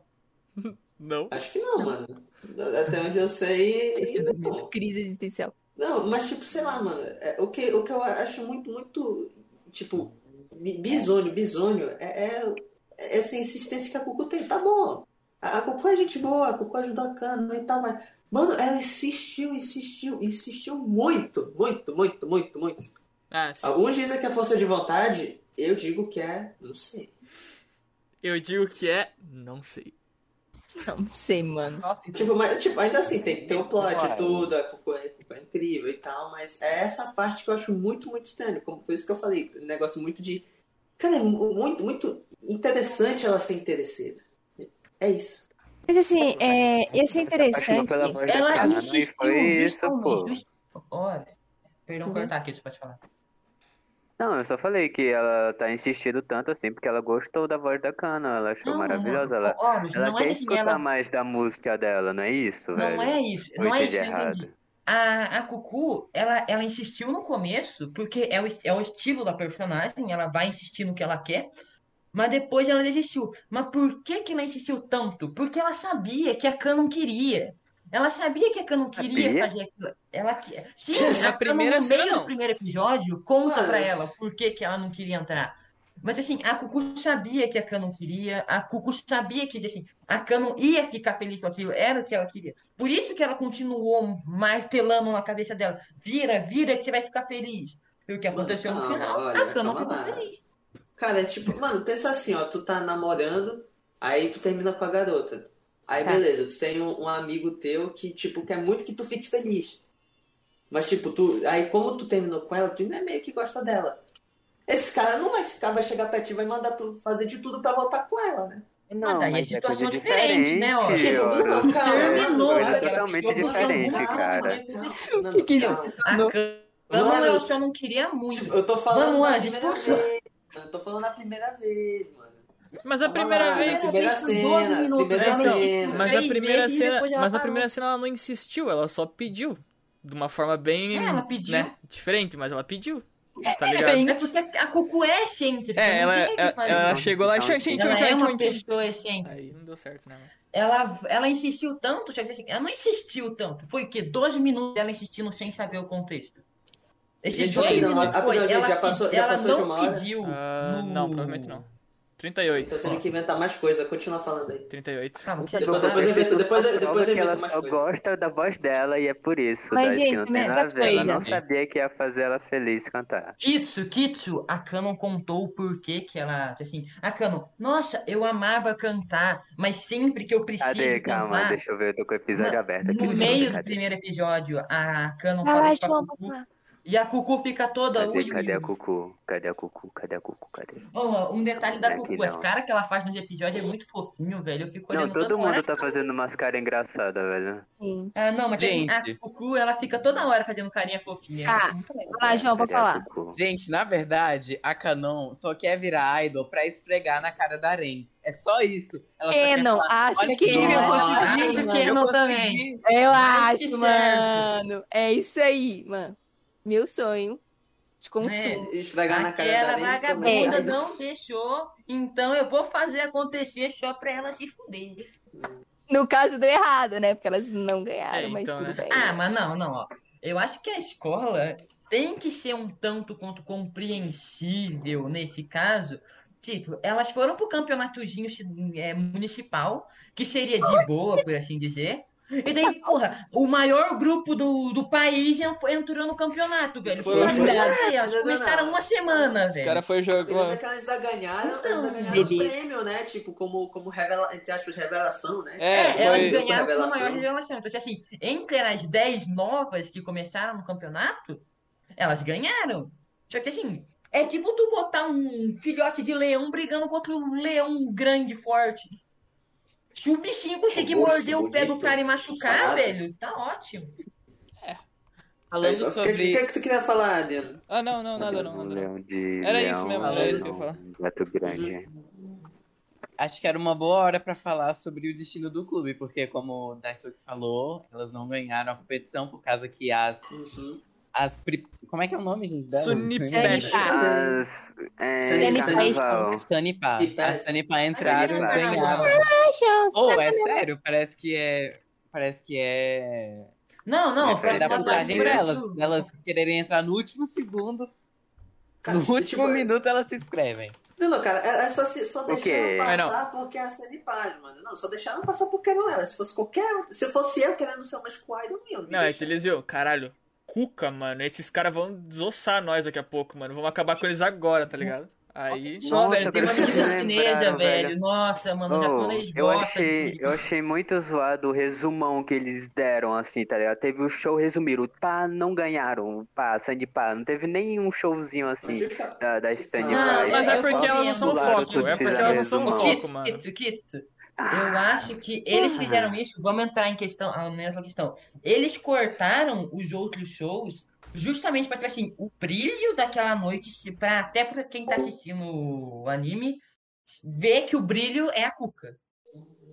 [laughs] Não. Acho que não, mano. Até onde eu sei, não. Crise existencial. Não, mas tipo, sei lá, mano, é, o, que, o que eu acho muito, muito, tipo, bi- bizonho, bizonho, é, é essa insistência que a Cucu tem. Tá bom, a, a Cucu é gente boa, a Cucu ajudou a Cano e tal, mas, mano, ela insistiu, insistiu, insistiu muito, muito, muito, muito, muito. Ah, sim. Alguns dizem que é força de vontade, eu digo que é, não sei. Eu digo que é. Não sei. Não sei, mano. Nossa, Tipo, mas, tipo, ainda assim, tem que ter o plot e tudo, a Cucu é, é incrível e tal, mas é essa parte que eu acho muito, muito estranho. Como foi isso que eu falei, um negócio muito de. Cara, é mu- muito, muito interessante ela ser interesseira. É isso. Mas assim, é, ia ser Ela se apaixonou interessante. pela voz da Ela Kana, e insistiu foi isso, pô. just- perdão Uhum. cortar aqui, você pode falar. Não, eu só falei que ela tá insistindo tanto assim porque ela gostou da voz da Kana, ela achou Não, maravilhosa. Ela, Horus, ela não quer é assim, escutar ela... mais da música dela, não é isso, Não velho? é isso, não é isso que eu entendi. A, a Cucu, ela, ela insistiu no começo, porque é o, é o estilo da personagem, ela vai insistir no que ela quer, mas depois ela desistiu. Mas por que que ela insistiu tanto? Porque ela sabia que a Khan não queria. Ela sabia que a Khan não queria Sabia? fazer aquilo. Ela que... Sim, Na a Khan primeira no cena, meio não. do primeiro episódio conta Mas- pra ela por que que ela não queria entrar. Mas assim, a Cucu sabia que a não queria, a Cucu sabia que assim, a não ia ficar feliz com aquilo, era o que ela queria. Por isso que ela continuou martelando na cabeça dela. Vira, vira que você vai ficar feliz. E o que Mano, aconteceu no calma, final? olha, a calma ficou lá. feliz. Cara, é tipo, mano, pensa assim, ó, tu tá namorando, aí tu termina com a garota. Aí Tá. beleza, tu tem um, um amigo teu que, tipo, quer muito que tu fique feliz. Mas, tipo, tu, aí como tu terminou com ela, tu ainda é meio que gosta dela. Esse cara não vai ficar, vai chegar pra ti e vai mandar tu fazer de tudo pra voltar com ela, né? Não, daí é mas é coisa situação diferente, né, ó? diferente, Horus. não, calma, terminou, cara, coisa cara, totalmente diferente, cara. Não, que que. A Não. Khan Mano, ela só não queria muito. Tipo, eu tô falando Vamos, Anjo, vez. Eu tô falando na primeira vez, mano. Mas a Vamos primeira lá, vez. na primeira vez foi 12 cena, minutos, primeira cena. insistiu, Mas a primeira cena, mas na primeira cena ela não insistiu, ela só pediu. De uma forma bem, É, ela pediu. né, diferente, mas ela pediu. Tá É, ligado? bem- É porque a Cucu é excêntrica. É, não ela, que ela, fazer. ela chegou lá e tchau, tchau, Ela é uma pessoa excêntrica. Aí não deu certo, né? Ela, ela insistiu tanto, assim, ela não insistiu tanto. Foi o quê? 12 minutos dela insistindo sem saber o contexto. Esses Gente, 12 rapidão, minutos foi, gente, ela, já passou- já ela passou de não uma hora? pediu Ah, no... Não, provavelmente não. 38. Tô tendo que inventar mais coisa, continua falando aí. 38. Calma, Você Depois, não- depois eu invento, depois, eu- depois eu invento mais coisa. gosta da voz dela e é por isso, Mas, gente, não tem nada a outra ver. Ela não coisa. sabia que ia fazer ela feliz cantar. Kitsu, Kitsu, a Canon contou o porquê que ela, assim, a Canon, nossa, eu amava cantar, mas sempre que eu preciso Cadê? Calma, cantar, deixa eu ver, eu tô com o episódio no- aberto aqui. no meio do primeiro episódio, a Canon falou E a Cucu fica toda. Cadê, ui, cadê ui, a. Cucu? Cadê a Cucu? Cadê a Cucu? Cadê? Ó, um detalhe da Não é Cucu, as não. caras que ela faz nos episódios é muito fofinho, velho. Eu fico Não, olhando todo toda hora. mundo tá fazendo umas caras engraçadas, velho. Sim. Ah, não, mas assim, a Gente. Cucu, ela fica toda hora fazendo carinha fofinha. Ah, muito legal. Vai lá, João, vou a falar. Gente, na verdade, a Canon só quer virar idol pra esfregar na cara da Aren. É só isso. Ela acho Olha que que consegui, Acho Canon também. Eu acho, certo. mano. É isso aí, mano. Meu sonho de consumo. É. Esfregar na cara Aquela vagabunda não deixou, então eu vou fazer acontecer só pra ela se fuder. No caso do errado, né? Porque elas não ganharam, É, mas então, tudo né? bem. Ah, mas não, não, ó. Eu acho que a escola tem que ser um tanto quanto compreensível nesse caso. Tipo, elas foram pro campeonatozinho é, municipal, que seria de boa, por assim dizer. E daí, porra, o maior grupo do, do país en- entrou no campeonato, velho. Não, não, começaram uma semana, Os velho. caras foi Primeiro jogando. daquela eles ainda ganharam, Então, eles ainda ganharam um beleza. prêmio, né? Tipo, como, como revela, entre aspas, revelação, né? É, É, foi- elas Tipo, ganharam pela revelação. maior revelação. Então, assim, entre as 10 novas que começaram no campeonato, elas ganharam. Só que, assim, é tipo tu botar um filhote de leão brigando contra um leão grande, forte. Se o bichinho conseguir Robusto, morder o pé do cara e machucar, velho, tá ótimo. Falando O que, o sobre. que, que tu queria falar, Adriano? Ah, não, não, nada não, nada não. leão de Era leão, isso mesmo, era um isso que eu ia falar. Gato grande. Acho que era uma boa hora pra falar sobre o destino do clube, porque como o Daisuke falou, elas não ganharam a competição por causa que as. Uhum. As pri- Como é que é o nome, gente? É, Sunny carnaval. Sanipa. E As Sanipa entraram e ganharam. Poxa, Oh, é sério? Parece que é. Parece que é. Não, não, É, Foi da Parece putagem que é delas. Elas quererem entrar no último segundo. Cara, No último tipo, minuto elas se inscrevem. Não, não, cara, é, é só, se, só deixaram É, não. passar porque é a Sandy Paz, mano. Não, só deixaram passar porque não ela. Se fosse qualquer. Se fosse eu querendo ser uma squad, eu não ia. me Não, é que eles viu, caralho. Cuca, mano. Esses caras vão desossar nós daqui a pouco, mano. Vamos acabar com eles agora, tá ligado? Aí. Só, Nossa, velho, tem uma agora menina vocês me chinesa, velho. Nossa, mano, o Oh, japonês eu gosta achei, de... eu achei muito zoado o resumão que eles deram, assim, tá ligado? Teve o show resumido, pá, não ganharam, pá, Sandy pá, não teve nenhum showzinho assim fica? da, das Sandy Não, pá. Mas é porque elas não são foco. É porque elas não são foco, mano. Kitsu, Kitsu. Eu acho que eles fizeram isso. Vamos entrar em questão, ah, nessa questão. Eles cortaram os outros shows justamente para assim, o brilho daquela noite, pra, até para quem tá assistindo o anime, ver que o brilho é a Cuca.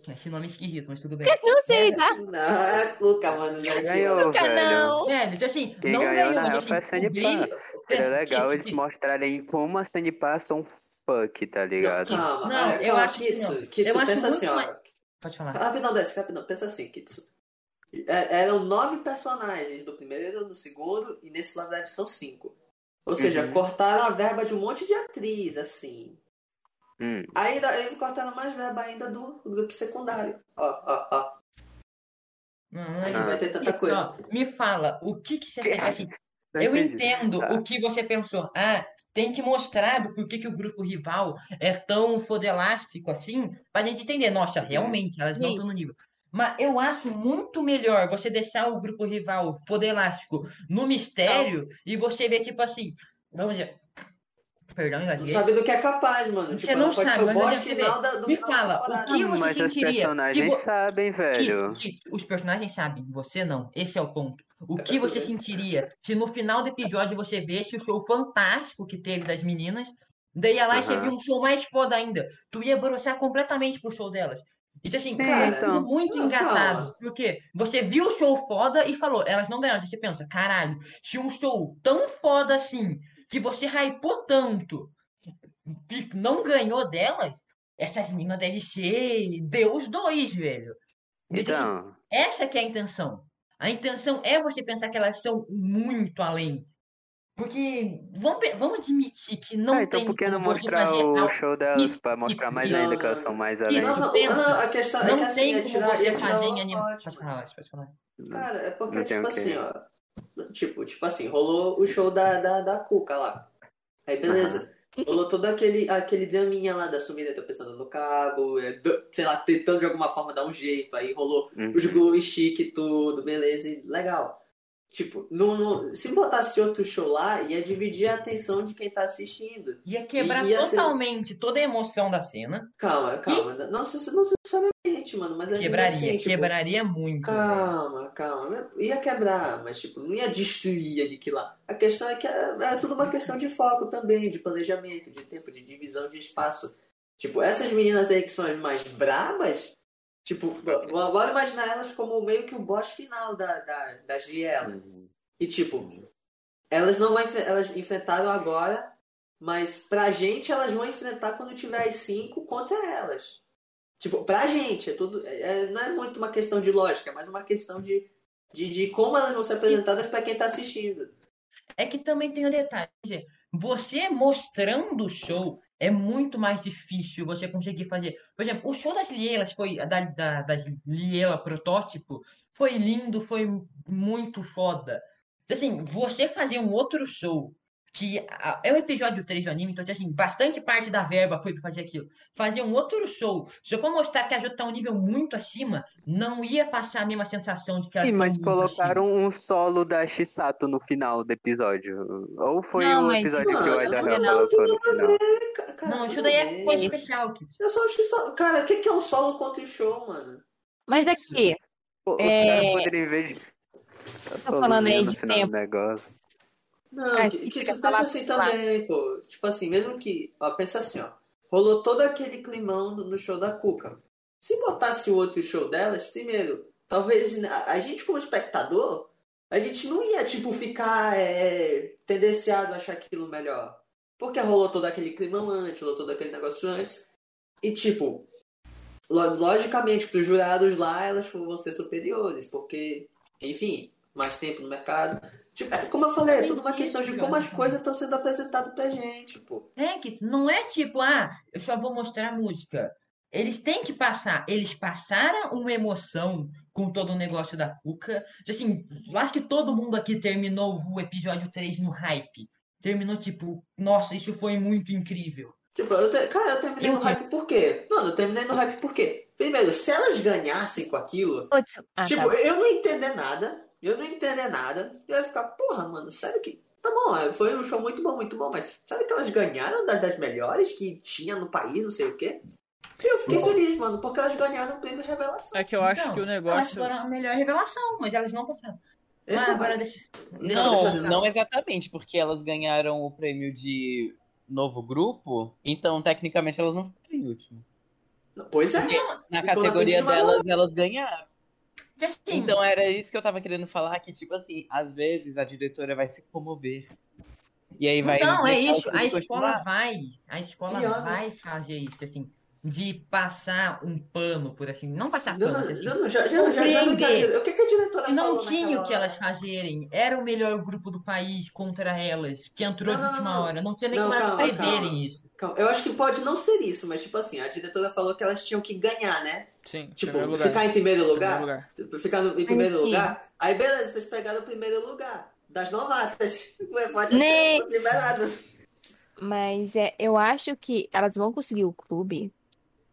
Esse nome é esquisito, mas tudo bem. [laughs] Não sei, tá? Não, é a Cuca, mano. Já Ganhou, velho. não. Velho, então assim, Quem não ganhou, ganhou, mas assim, foi a Sandy o brilho. Seria legal Kitsu, eles Kitsu. mostrarem como a Sandy pá são fuck, tá ligado? Calma, Não, eu calma, acho que Kitsu. não. Kitsu, Eu acho pensa assim, ó. mais- Pode falar. Rapidão, desce, rapidão. Pensa assim, Kitsu. É- Eram nove personagens do primeiro, do segundo, e nesse Love Live são cinco. Ou seja, Uhum. cortaram a verba de um monte de atriz, assim. Hum. Ainda, aí cortaram mais verba ainda do grupo secundário. Ó, ó, ó. Não, não é Aí Ah. vai ter tanta isso, coisa. ó. Me fala, o que que você Que- acha assim? Não Eu entendi. entendo Tá. o que você pensou. Ah, tem que mostrar do porquê que o grupo rival é tão fodelástico assim, pra gente entender. Nossa, realmente, elas não Sim. estão no nível. Mas eu acho muito melhor você deixar o grupo rival fodelástico no mistério e você ver, tipo assim, vamos dizer. Perdão, Não engasguei. sabe do que é capaz, mano. Você Tipo, não pode sabe, ser o mas boss olha, você vê. final da, do Me final da fala, o que você Mas os sentiria? personagens que sabem, velho. Kit, Kit, os personagens sabem, você não. Esse é o ponto. O É que você sentiria se no final do episódio você vesse o show fantástico que teve das meninas, daí ia lá e você viu um show mais foda ainda. Tu ia broxar completamente pro show delas. Então, assim, Sim, cara, então. tudo muito Não, calma. Porque você viu o show foda e falou, elas não ganharam. Então você pensa, caralho, se um show tão foda assim, que você hypou tanto, e não ganhou delas, essas meninas devem ser Deus 2, velho. Então, assim, Então, essa que é a intenção. A intenção é você pensar que elas são muito além. Porque vamos, vamos admitir que não ah, então tem por que não mostrar o algo- show delas Isso, pra mostrar isso, mais isso. ainda que elas são mais além? Não, não, pensa. não, a questão é Não que assim, tem como tirar, você fazer em anime. Pode falar, pode falar. Cara, é porque, Não tipo assim, ó. Tipo, tipo assim, rolou o show da, da, da Cuca lá. Aí, beleza. Rolou todo aquele, aquele draminha lá da sumida, tô pensando no cabo, é, do- sei lá, tentando de alguma forma dar um jeito. Aí rolou Uhum. os glow stick e tudo, beleza, e legal. Tipo, não, não- se botasse outro show lá, ia dividir a atenção de quem tá assistindo. Ia quebrar E ia ser- totalmente toda a emoção da cena. Calma, calma. Não, não necessariamente, mano, mas Quebraria, assim, tipo, quebraria muito. velho. Calma, calma. Ia quebrar, mas tipo, não ia destruir aniquilar. A questão é que é, é tudo uma questão de foco também, de planejamento, de tempo, de divisão de espaço. Tipo, essas meninas aí que são as mais brabas, tipo, bora imaginar elas como meio que o boss final da, da, da Giela. Uhum. E tipo, elas não vão enf- elas enfrentaram agora, mas pra gente elas vão enfrentar quando tiver as cinco contra elas. Tipo, pra gente, é tudo. é- é- não é muito uma questão de lógica, é mais uma questão de, de, de como elas vão ser apresentadas pra quem tá assistindo. É que também tem um detalhe. Você mostrando o show é muito mais difícil você conseguir fazer. Por exemplo, o show das Lielas foi. Da, da, das Liela protótipo foi lindo, foi muito foda. Assim, você fazer um outro show. Que a- é o episódio 3 do anime, então, assim, bastante parte da verba foi pra fazer aquilo. Fazer um outro show, só pra mostrar que a Jota tá um nível muito acima, não ia passar a mesma sensação de que elas Sim, mas muito acima. colocaram um solo da Shisato no final do episódio. Ou foi Não, o mas episódio isso que o não- Idol não- não tem no final? Ca- cara, Não, isso nada daí a é ver. coisa especial. Eu só acho que só. Cara, o que, que é um solo contra o show, mano? Mas aqui, Pô, Os É, caras poderiam, em vez de. Tá falando aí de tempo. Não, Ah, que, que pensa assim lá. também, pô. Tipo assim, mesmo que. Ó, pensa assim, ó. Rolou todo aquele climão no, no show da Cuca. Se botasse o outro show delas, primeiro, talvez a, a gente como espectador, a gente não ia, tipo, ficar é, tendenciado a achar aquilo melhor. Porque rolou todo aquele climão antes, rolou todo aquele negócio antes. E, tipo, lo- logicamente, pros jurados lá, elas vão ser superiores. Porque, enfim, mais tempo no mercado. Tipo, é, como eu falei, é tudo uma questão de como as coisas estão sendo apresentadas pra gente, pô. É, Kits, não é tipo, ah, eu só vou mostrar a música. Eles têm que passar. Eles passaram uma emoção com todo o negócio da Cuca. Assim, eu acho que todo mundo aqui terminou o episódio 3 no hype. Terminou tipo, nossa, isso foi muito incrível. Tipo, eu te- cara, eu terminei E o no quê? hype por quê? Não, eu terminei no hype por quê? Primeiro, se elas ganhassem com aquilo, ah, tipo, tá. eu não entender nada, eu não entender nada, eu ia ficar, porra, mano, sério que. Tá bom, é, foi um show muito bom, muito bom, mas sabe que elas ganharam das, das melhores que tinha no país, não sei o quê? E eu fiquei feliz, mano, porque elas ganharam o prêmio Revelação. É que eu acho Então, que o Elas negócio. foram a melhor revelação, mas elas não passaram. Esse o agora deixa. Não, Não, deixa- não exatamente, porque elas ganharam o prêmio de novo grupo, então tecnicamente elas não ficaram em último. Pois é. Na Ficou na categoria delas, elas ganharam. Justin, Então era isso que eu tava querendo falar, que tipo assim, às vezes a diretora vai se comover. E aí vai. Então, é isso. A escola continuar. vai, a escola né? vai fazer isso, assim, de passar um pano, por assim, não passar Não, pano, não, mas, assim, não, não, já, já, já, já, não compreender. quero- O que, que a diretora não falou tinha o que hora? elas fazerem. Era o melhor grupo do país contra elas, que entrou Não, de não, última não. hora. Não tinha nem como elas preverem calma. isso. Calma, Eu acho que pode não ser isso, mas tipo assim, a diretora falou que elas tinham que ganhar, né? Sim, Tipo, primeiro lugar. ficar em primeiro lugar. Primeiro lugar. Tipo, Ficar no- em primeiro sim. lugar. Aí beleza, vocês pegaram o primeiro lugar. Das novatas. [laughs] Pode Nem- ter liberado. Mas é, eu acho que elas vão conseguir o clube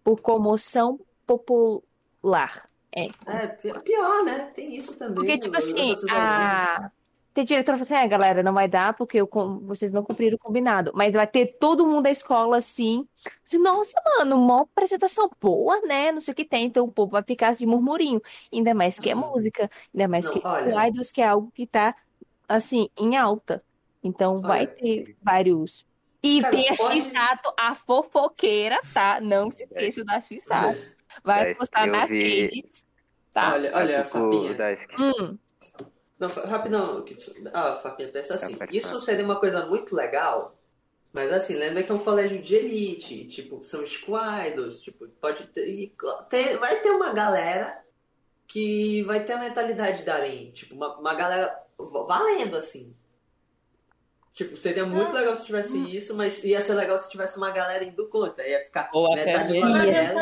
por comoção popular. É. É, pi- pior, né? Tem isso também. Porque, tipo assim, a. Tem diretora falou assim, ah, galera, não vai dar porque eu vocês não cumpriram o combinado. Mas vai ter todo mundo da escola assim. De, Nossa, mano, uma apresentação boa, né? Não sei o que tem. Então o povo vai ficar de murmurinho. Ainda mais que é música. Ainda mais Não, que o Idols, que é algo que tá, assim, em alta. Então vai Olha. ter vários. E Cara, tem a pode- X-Sato, a fofoqueira, tá? Não se esqueça da X-Sato. Vai postar nas vi- redes, tá? Olha, olha, o Fapinha. Daisuke. Hum, Não, rapidão. Ah, Fapinha, pensa assim. Isso seria uma coisa muito legal. Mas assim, lembra que é um colégio de elite, tipo, são squads, tipo, pode ter, e tem- vai ter uma galera que vai ter a mentalidade da Lin, tipo, uma, uma galera valendo, assim. Tipo, seria muito legal se tivesse isso, mas ia ser legal se tivesse uma galera indo contra, ia ficar Ou metade e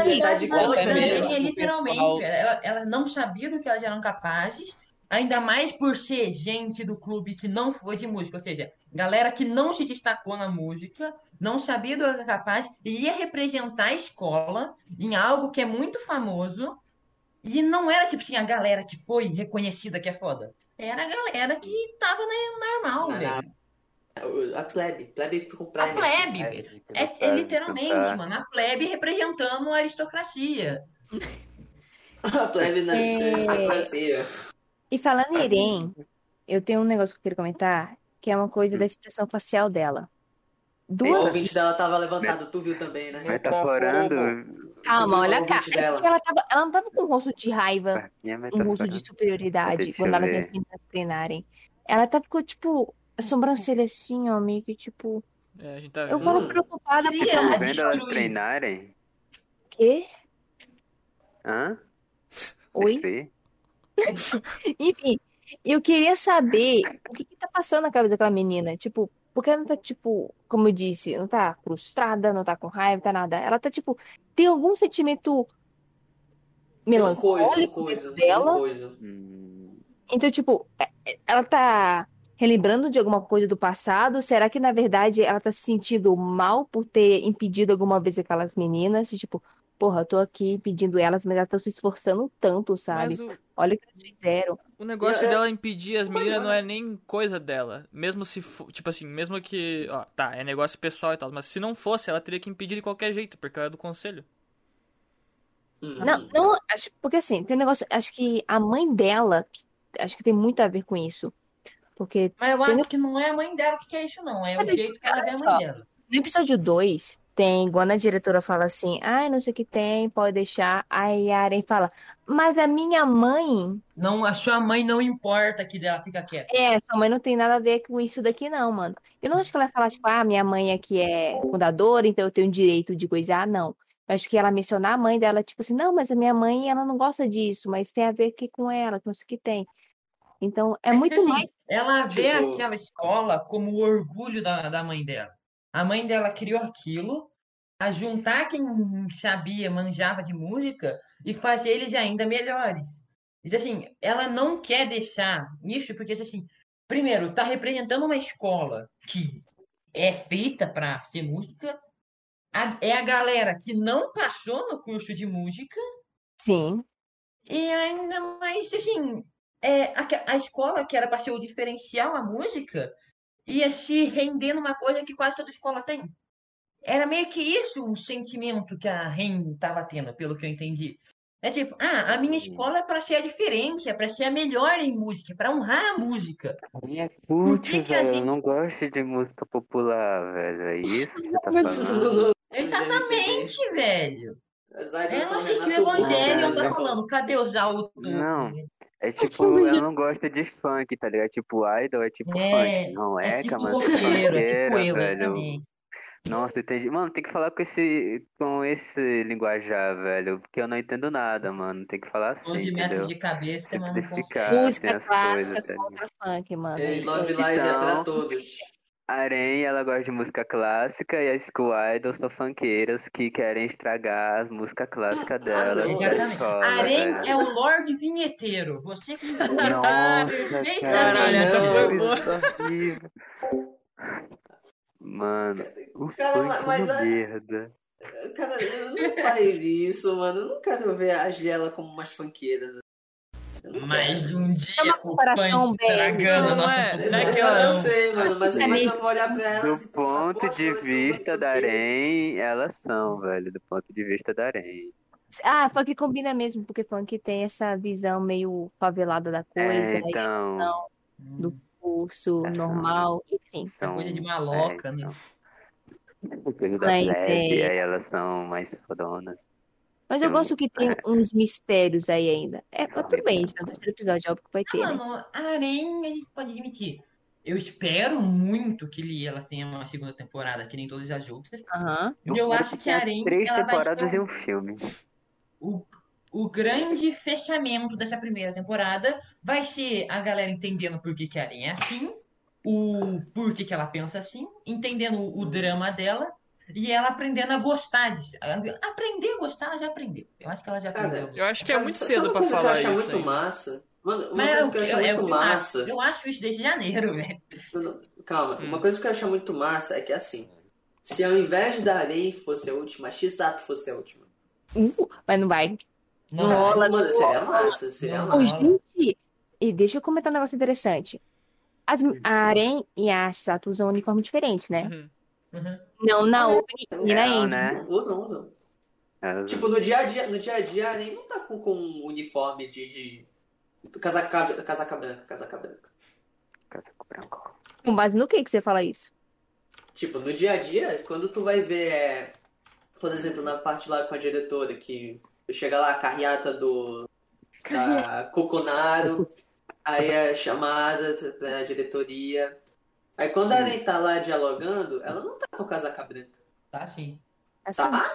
metade contra literalmente, ela, ela não sabia do que elas eram capazes, ainda mais por ser gente do clube que não foi de música, ou seja, galera que não se destacou na música, não sabia do que era capaz, e ia representar a escola em algo que é muito famoso, e não era tipo assim, a galera que foi reconhecida que é foda. era a galera que tava na normal, velho. A plebe, plebe A prime. plebe, É, É, é literalmente, cantar. mano, a plebe representando a aristocracia. [laughs] A plebe na É. aristocracia. E falando em Irene, eu tenho um negócio que eu queria comentar, que é uma coisa da expressão facial dela. O Duas. ouvinte dela tava levantado, tu viu também, né? Metaforando. Calma, Tu viu olha o a cara. ouvinte É dela? ela, tava, ela não tava com um rosto de raiva, um rosto de superioridade, Deixa quando ela ver. as meninas treinarem. Ela tava com, tipo, a sobrancelha assim, ó, meio que, tipo. É, a gente tá Eu vendo. falo Hum. preocupada porque ela. Vendo elas treinarem? Quê? Hã? Oi? [laughs] Enfim, eu queria saber o que que tá passando na cabeça daquela menina. Tipo, porque ela não tá, tipo, como eu disse, não tá frustrada, não tá com raiva, tá nada. Ela tá, tipo, tem algum sentimento coisa, melancólico coisa, dentro dela. uma coisa. Hum, Então, tipo, é- é- ela tá relembrando de alguma coisa do passado? Será que, na verdade, ela tá se sentindo mal por ter impedido alguma vez aquelas meninas? Tipo, porra, eu tô aqui impedindo elas, mas elas estão se esforçando tanto, sabe? Mas o, Olha o que elas fizeram. o negócio É- dela impedir as meninas não é nem coisa dela. Mesmo se for, tipo assim, mesmo que, ó, tá, é negócio pessoal e tal, mas se não fosse, ela teria que impedir de qualquer jeito, porque ela é do conselho. Hum. Não, não, acho, porque assim, tem um negócio, acho que a mãe dela, acho que tem muito a ver com isso. Porque Mas eu Tem- acho que não é a mãe dela que quer isso, não. É o jeito que ela vê a mãe dela. no episódio 2, tem quando a diretora fala assim, ai, não sei o que tem, pode deixar. Aí a Aren fala, mas a minha mãe, Não, a sua mãe não importa que dela fica quieta. é, sua mãe não tem nada a ver com isso daqui não, mano. Eu não acho que ela vai falar, tipo, ah, minha mãe aqui é fundadora, então eu tenho direito de coisar, não. Eu acho que ela mencionar a mãe dela, tipo assim, não, mas a minha mãe, ela não gosta disso, mas tem a ver aqui com ela, que não sei o que tem. Então, é É muito assim, mais Ela vê Tipo- aquela escola como o orgulho da, da mãe dela. A mãe dela criou aquilo a juntar quem sabia, manjava de música e fazer eles ainda melhores. Assim, ela não quer deixar isso porque, assim, primeiro, tá representando uma escola que é feita para ser música. A- é a galera que não passou no curso de música Sim. e ainda mais, assim, é, a, a escola que era para ser o diferencial, a música, ia se render numa coisa que quase toda escola tem. Era meio que isso o sentimento que a Ren estava tendo, pelo que eu entendi. É tipo, ah, a minha escola é para ser a diferente, é para ser a melhor em música, para honrar a música. Minha a velho. Eu gente- não gosto de música popular, velho. É isso que você tá falando? [laughs] Exatamente, velho. Ela idols são assistiu o Evangelho, eu né? tô falando, cadê os autos? Não. É tipo, eu não gosto de funk, tá ligado? Tipo, idol é tipo É, funk. Não é é, tipo mano. roqueiro, é tipo eu, velho. exatamente. Nossa, entendi. Mano, tem que falar com esse, com esse linguajar, velho. Porque eu não entendo nada, mano. Tem que falar assim, 12 entendeu? metros de cabeça, assim, Música as clássica coisas, tá contra funk, mano. É, E- Love e- Live é pra Então- todos. A Arém, ela gosta de música clássica e as School Idols são funkeiras que querem estragar as músicas clássicas delas da Exatamente. escola, Arém velho. é o Lorde Vinheteiro. Você que Nossa, perfeitamente. Caralho, essa não, foi boa. é. Mano, o Cara, mas- é mas merda. Cara, não faz isso, mano. Eu não quero ver a Gela como umas funkeiras. Mais de um dia É o bem- estragando a Não, nossa é- é Eu, que eu, ela- sei, mano, mas, É mas mesmo. eu vou olhar pra elas Do ponto de são vista da. Arém, elas são, velho. Do ponto de vista da Arém. Ah, funk combina mesmo, porque funk tem essa visão meio favelada da coisa, É, então. não, do curso Essa- normal, enfim. São, coisa de maloca, é, né? então. Coisa da Mas, plebe, é- aí elas são mais fodonas. Mas eu Tem um- gosto que tem é. uns mistérios aí ainda. É, mas tudo bem, gente, no terceiro episódio é óbvio que vai ter, né? Mano, a Arém, a gente pode admitir. Eu espero muito que ele- ela tenha uma segunda temporada, que nem todas as outras. Aham. E eu quero acho que Arém, Três ela vai temporadas e o- um filme. o, o grande fechamento dessa primeira temporada vai ser a galera entendendo por que, que a Arém é assim, o porquê que ela pensa assim, entendendo o drama dela e ela aprendendo a gostar disso. A- Aprender a gostar, ela já aprendeu. Eu acho que ela já Cara, aprendeu. Eu acho que é muito cedo coisa falar que eu acho isso. muito hein? massa? Mano, uma Mas é coisa que eu que- acho é muito eu acho. massa. Eu acho isso desde janeiro, [laughs] velho. Não, não, Calma, Hum. uma coisa que eu acho muito massa é que assim, se ao invés da Arém fosse a última, a X-Ato fosse a última. Uh, mas não vai. Não, Rola, Mano, seria rola. massa, seria Não, massa. gente, E deixa eu comentar um negócio interessante. As, a Aren e a Sato usam uniforme diferente, né? Uhum. Uhum. Não na Open e na End. né? Usam, usam. É, Tipo, no dia a dia, no dia a dia, nem não tá com, com um uniforme de, de... Casaca, casaca branca, casaca branca. Casaco branco. Com base no que que você fala isso? Tipo, no dia a dia, quando tu vai ver, é, por exemplo, na parte lá com a diretora, que chega lá a carreata do da Coconaro, aí é chamada pra diretoria. Aí quando a Aren tá lá dialogando, ela não tá com casaca branca. Tá sim. Assim, Tá?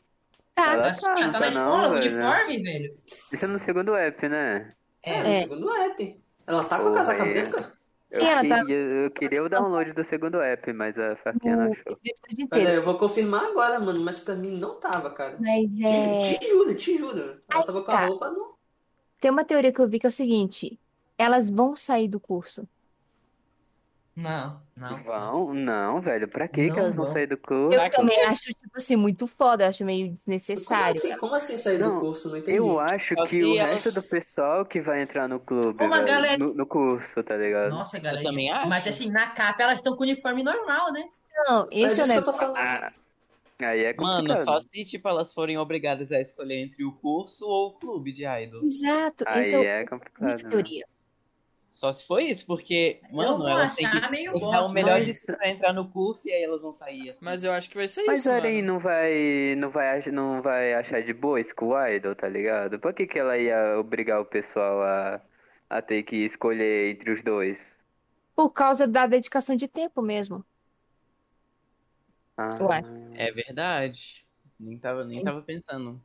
tá, Ela- Tá, sim. Ela tá na tá escola, não, velho. uniforme, velho. Isso é no segundo app, né? É, É. no É. segundo app. Ela tá com Pô, casaca é. branca? Eu, Sim, ela tá- queria, eu queria o download do segundo app, mas a Farquinha não achou. Olha, inteiro. eu vou confirmar agora, mano, mas pra mim não tava, cara. Mas é. Te, te juro, te juro. Ela tava com a tá. roupa no. Tem uma teoria que eu vi que é o seguinte: elas vão sair do curso. Não, não. Vão? Não, velho. Pra que elas vão sair do curso? Eu também acho, tipo assim, muito foda, eu acho meio Como desnecessário. assim, como assim sair Não, do curso? Não entendi. Eu acho Só que o resto do pessoal que vai entrar no clube, Uma velho, galera- no, no curso, tá ligado? Nossa, galera. também acho. Mas assim, na capa elas estão com uniforme normal, né? Não, Mas esse é o isso que eu tô falando. Ah, aí é Mano, complicado. só se tipo, elas forem obrigadas a escolher entre o curso ou o clube de idol. Exato, Aí esse é o é minha complicado. né? Só se for isso, porque, mano, elas têm que, meio dar o melhor de mas- si pra entrar no curso e aí elas vão sair. assim. Mas eu acho que vai ser Mas isso, a Aren mano. não vai, não, vai, não vai achar de boa School Idol, tá ligado? Por que, que ela ia obrigar o pessoal a, a ter que escolher entre os dois? Por causa da dedicação de tempo mesmo. Ah, Ué. É verdade. Nem tava, nem tava pensando.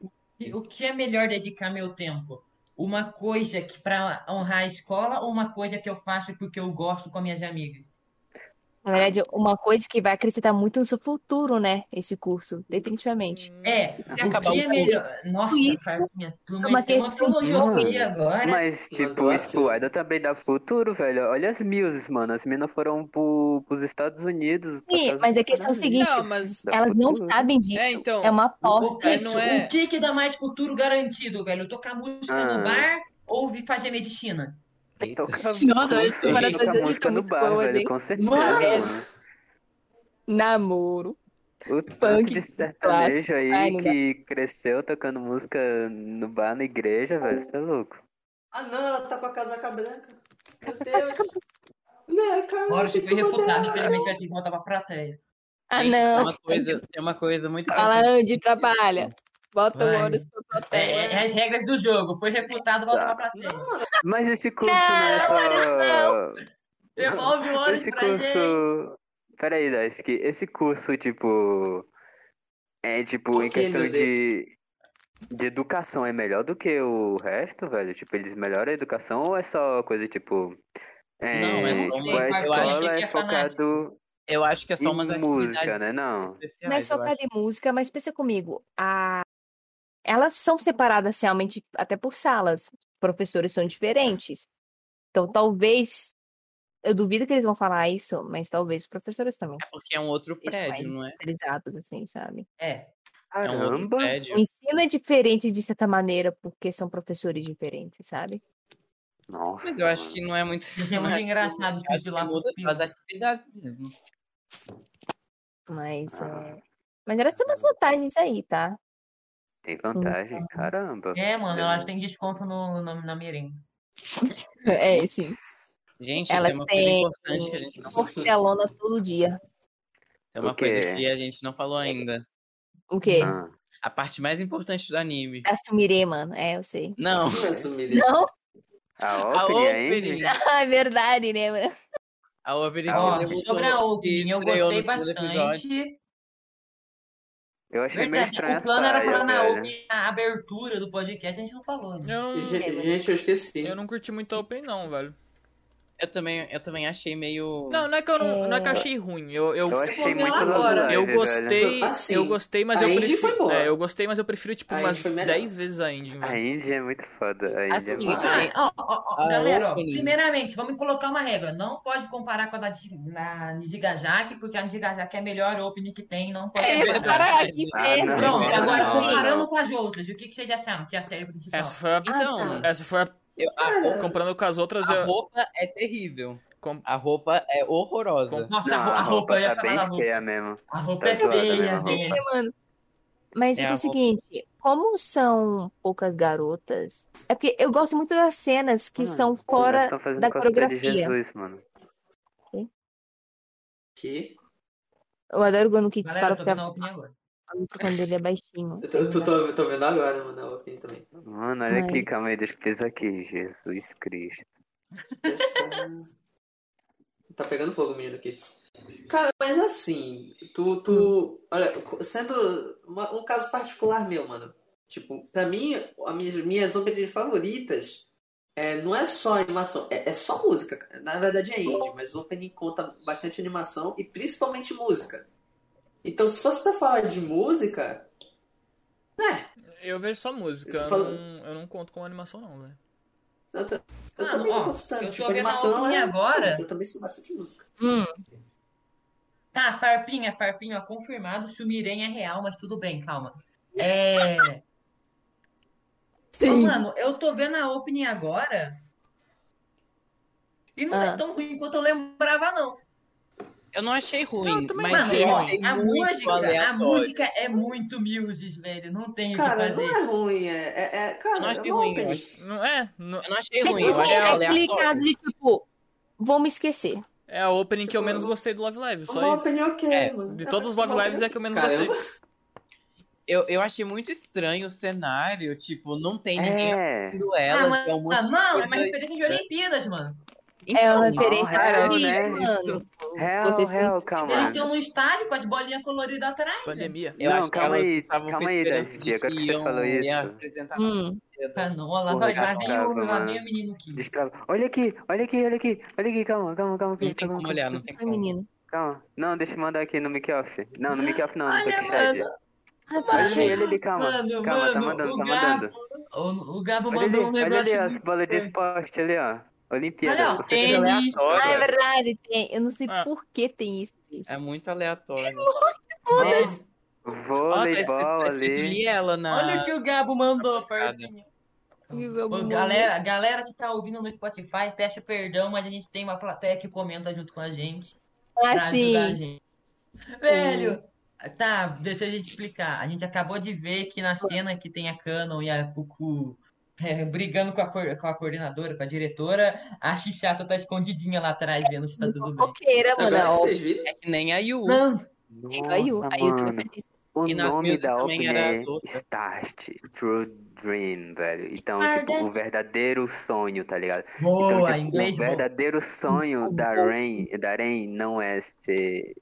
O que é melhor dedicar meu tempo? Uma coisa que pra honrar a escola ou uma coisa que eu faço porque eu gosto com minhas amigas? Na verdade, uma coisa que vai acrescentar muito no seu futuro, né? Esse curso, definitivamente. É, Se o acabar que o é melhor? Nossa, Isso. Farpinha, tu É uma meteu uma filosofia agora. Mas, tipo, aqui. Idol também dá futuro, velho. Olha as muses, mano. As minas foram pro, pros Estados Unidos. Sim, mas a questão é o seguinte, Não, mas. Elas não sabem disso. É, então, É uma O aposta. que, não é- o que que dá mais futuro garantido, velho? Tocar música Ah. no bar ou vir fazer medicina? Eita. Nossa, música, esse de música é muito bar, boa, velho, com certeza, Mano. mano. Namoro. O Punk de sertanejo aí Ai, não que cresceu tocando música no bar, na igreja, velho, você é louco. Ah não, ela tá com a casaca branca. Meu [laughs] Deus. Né, cara. Que foi refutado, infelizmente vai ter que voltar pra plateia. Ah, Tem não. uma coisa, tem uma coisa muito Fala importante. onde Bota o Vai. ouro no É, é as regras do jogo. Foi refutado, volta pra plateia. Mas esse curso não, é só. Devolve o ônibus Esse pra gente. curso. Peraí, Daisuke, esse curso, tipo. É tipo, Por em questão de. De educação é melhor do que o resto, velho? Tipo, eles melhoram a educação ou é só coisa tipo. É, Não, é só tipo, uma- a eu acho escola que é é focado Eu acho que é só em umas música, né? Não. especiais. Não é acho. em música, mas pensa comigo. A... Elas são separadas realmente até por salas. Professores são diferentes. Então, talvez. Eu duvido que eles vão falar isso, mas talvez os professores também É porque é um outro prédio, não é? especializados, assim, sabe? É. É um outro Caramba! prédio. O ensino é diferente de certa maneira, porque são professores diferentes, sabe? Nossa. Mas eu acho mano. que não é muito. É [laughs] muito que- engraçado, que lá só filme. as atividades mesmo. Mas, Ah. é... Mas elas têm umas vantagens aí, tá? Tem vantagem, caramba. É, mano, elas têm desconto no, no- na merenda. [laughs] É, sim. Gente, Elas tem uma coisa têm importante que a gente não Costelona todo dia. Tem uma coisa que a gente não falou ainda. O quê? Ah, A parte mais importante do anime. Assumirei, mano. É, eu sei. Não. Assumir. Não? a A opening? Ah, [laughs] é verdade, né, mano? A opening Ah, sobre a opening, eu gostei bastante. Eu achei meio Verdade, estranha o plano era falar na abertura do podcast, a gente não falou. Né? Eu não, gente, eu esqueci. eu não curti muito a Open, não, velho. Eu também, eu também achei meio. Não, não é que eu, não, não é que eu achei ruim. Eu, eu, Eu Você achei muito agora. Eu gostei, Assim, eu gostei, mas a eu Indy prefiro. foi boa. É, eu gostei, mas eu prefiro, tipo, A umas Indy foi melhor. 10 vezes a Indy, A. Indy é muito foda. A Indy Assim, é muito ó, ó, ó, a galera, ó, primeiramente, vamos colocar uma regra. Não pode comparar com a da da Nijigajaki, porque a Nijigajaki é a melhor opening que tem, não pode É, comparar. para que Ah, não. Pronto, agora não, comparando com as outras, o que, que vocês acharam que é a série principal? Essa foi a, Então, essa foi a Eu- a, roupa, Comparando com as outras, a eu. roupa é terrível. com- A roupa é horrorosa. Nossa, Não, a, ro- a roupa, tá bem roupa. feia mesmo. A roupa Tá é feia, mesmo a roupa. velho. mano. Mas É é, o seguinte, como são poucas garotas, é porque eu gosto muito das cenas que Mano, são fora da cosplay de coreografia. Jesus, mano. Que? Eu adoro quando o Kix Galera, fala eu tô porque vendo a opinião agora. O microfone dele é baixinho. Eu tô, tô, tô, tô vendo agora, mano, a opinião também. Mano, olha aqui, Ai. calma aí, deixa eu aqui. Jesus Cristo. [laughs] Tá pegando fogo, menino Kids. Cara, mas assim, tu, tu. Olha, sendo uma- um caso particular meu, mano. Tipo, pra mim, as minhas, minhas openings favoritas é, não é só animação, é, é só música. Na verdade é indie, mas o opening conta bastante animação e principalmente música. Então, se fosse pra falar de música, né? Eu vejo só música. Eu fala- não, eu não conto com animação, não, velho. Eu, ta- eu Mano, também ó, não conto tanto. eu tô Tipo, animação é- agora. Eu também sou bastante música. Hum, Tá, Farpinha, Farpinha, confirmado. Sumiren é real, mas tudo bem, calma. É. Ô, mano, eu tô vendo a opening agora. E não Ah. é tão ruim quanto eu lembrava, não. Eu não achei ruim, Não, mas não eu ó, achei a muito música, a música é muito Muses, velho. Não tem o que Cara, fazer. não é ruim, é. é, é cara, Eu não é achei uma ruim, eu acho- Não, é, não- Eu não achei Tipo ruim, eu achei é aleatório. clicado de tipo, vou me esquecer. é a opening que eu menos gostei do Love Live, Uma só isso. opening ok, É, mano. De todos os Love Lives é que eu menos Caramba. gostei. Eu, eu achei muito estranho o cenário, tipo, não tem ninguém É. vendo Ah, ela, mano, é um monte não, é uma referência de Olimpíadas, mano. É uma Então, referência real, vida, né? mano. Real, Vocês calma. Eles estão no estádio com as bolinhas coloridas atrás. Pandemia. Eu Não, acho que calma elas aí, calma aí, Daisy, de agora que você falou isso. Hum. Ah, não, olha lá, Porra, vai, mano. vem o menino. Destrava. Olha aqui, olha aqui, olha aqui, olha aqui, calma, calma, calma. Não tem calma, como calma, olhar, não tem como. menino. Calma. Não, deixa eu mandar aqui no mic off. Não, no mic off não, no. Ah, tá Olha olha ali, calma. Mano, calma, tá mandando, tá mandando. o, o Gabo mandou um olha ali negócio as bolas de esporte ali, ó. Olimpíada. Olha, ó, você tênis. viu? aleatório. Ah, é verdade, tem. Eu não sei Ah. por que tem isso. É muito aleatório. É, tá Voleibol tá ali. Na... olha o que o Gabo mandou, amo. galera, galera que tá ouvindo no Spotify, peço perdão, mas a gente tem uma plateia que comenta junto com a gente. Ah, pra ajudar a sim. gente. Velho, tá, deixa a gente explicar. A gente acabou de ver que na cena que tem a Canon e a Cucu é, brigando com a, com a coordenadora, com a diretora, a Xixato tá escondidinha lá atrás vendo se tá tudo bem. Fofoqueira, mano. Agora que ó. vocês viram. É que nem a Yu. Não, É igual a Yu. A Yu também isso. O E nome da era é. Start, True Dream, velho. Então, Ah, tipo, o verdadeiro sonho, tá ligado? Então, boa, tipo, inglês o bom. verdadeiro sonho da Rain, da Rain não é ser,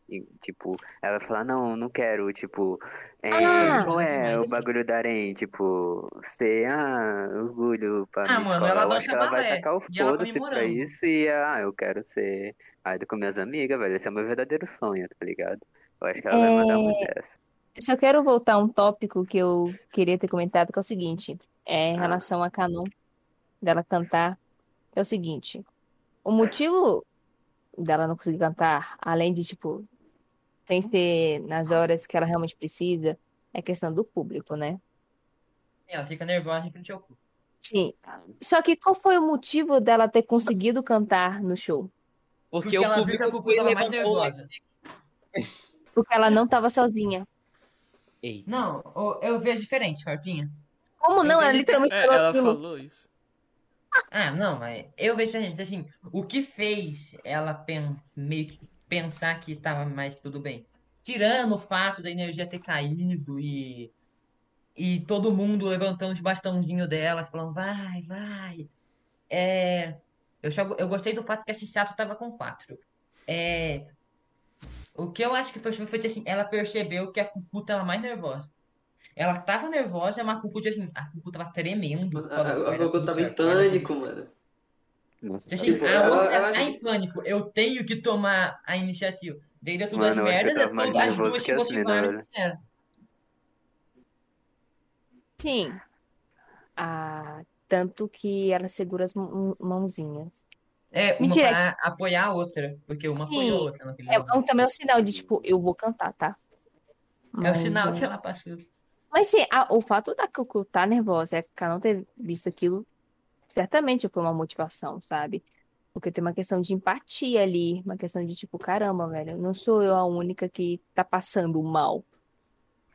tipo, ela vai falar, não, não quero, tipo, é, Ah! qual é o bagulho da Rain? Tipo, ser, ah, orgulho pra Ah, mano, escola. ela que ela vai balé, tacar o come foda-se pra isso e, ah, eu quero ser, ah, com minhas amigas, velho, esse é o meu verdadeiro sonho, tá ligado? Eu acho que ela vai mandar É, muito essa. Eu só quero voltar a um tópico que eu queria ter comentado, que é o seguinte, é em Ah. relação a Canon, dela cantar, é o seguinte, o motivo dela não conseguir cantar, além de, tipo, sem ser nas horas que ela realmente precisa, é questão do público, né? Ela fica nervosa em frente ao cu. Sim. Só que qual foi o motivo dela ter conseguido cantar no show? Porque, Porque o ela viu que público a mais o nervosa. Porque ela não estava sozinha. Ei, Não, eu vejo diferente, Farpinha. Como não? Ela literalmente É, falou ela aquilo. falou isso. Ah, não, mas eu vejo diferente. Assim, o que fez ela meio que pensar que tava mais tudo bem? Tirando o fato da energia ter caído e, e todo mundo levantando os bastãozinhos dela, falando, vai, vai. É, eu, só- eu gostei do fato que a Chisato tava com quatro. É, o que eu acho que foi, foi assim, ela percebeu que a Cucu tava mais nervosa. Ela tava nervosa, mas a Cucu, tipo assim, a Cucu tava tremendo. A, a, "Vai a tudo tava em certo, tudo pânico, certo." mano. Nossa, Assim, Tipo, a ela- outra ela- tá em pânico. Eu tenho que tomar a iniciativa. Daí deu tudo Mano, as merdas, tudo- as duas que motivaram velho. fizeram. Sim. Ah, tanto que ela segura as mão- mãozinhas. É, uma Mentira. pra apoiar a outra. Porque uma apoiou a Sim. outra naquele É, momento. é também é um sinal de, tipo, eu vou cantar, tá? É o Mas, sinal é, que ela passou. Mas sim, a- o fato da Cucu tá nervosa, é que ela não ter visto aquilo, certamente foi uma motivação, sabe? Porque tem uma questão de empatia ali, uma questão de tipo, caramba, velho, não sou eu a única que tá passando mal.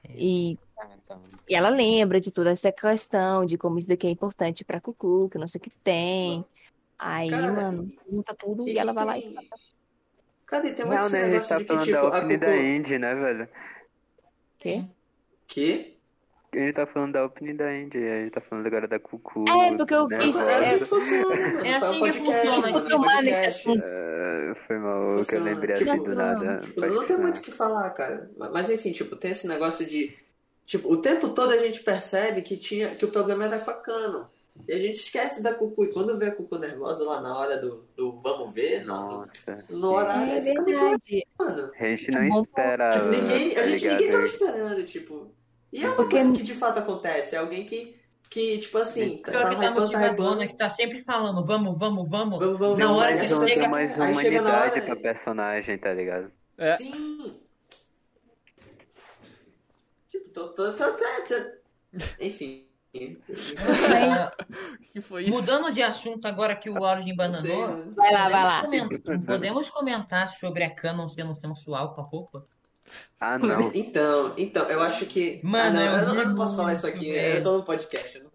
E, Ah, então. e ela lembra de toda essa questão, de como isso daqui é importante pra Cucu, que não sei o que tem. Aí, Cara, mano, junta tudo e, ela vai lá e e tem muito Não, né? A gente tá de que, falando tipo, da a opening da. Indy, né, velho? quê? Que? A gente tá falando da opening da Indy, a gente tá falando agora da Cucu. É, porque eu né, quis- mano? é assim que funciona, mano. É assim É que funciona, mano, é tomar nesse podcast. assunto. Ah, foi mal que eu lembrei Tipo, assim do nada. Tipo, não tem muito o que falar, cara. Mas enfim, tipo, tem esse negócio de. Tipo, o tempo todo a gente percebe que, tinha, que o problema era com a Canon. E a gente esquece da Cucu. E quando vê a Cucu nervosa lá na hora do, do vamos ver, no, Nossa. no horário, É fica muito mano. A gente não É espera. Tipo, ninguém, a tá gente ninguém tava ligado? esperando, tipo. E é uma Porque- coisa que de fato acontece. É alguém que, que tipo assim, tá, tá que tá hypando, tá motivadona, hypando. que tá sempre falando, vamos, vamos, vamos. Vamos, vamos, Na hora que mais, chega- mais aí chega na humanidade hora- pra personagem, tá ligado? É. Sim! Tipo, tô, tô, tô, tô, tô. Enfim. Que foi isso? Mudando de assunto agora que o Origin bananou, né? Vai lá, vai lá. comentar, podemos comentar sobre a Canon sendo sensual com a roupa? Ah, não. Então, então, eu acho que. Mano, ah, não, eu eu, não, eu não posso falar isso aqui. velho. Eu tô no podcast, eu não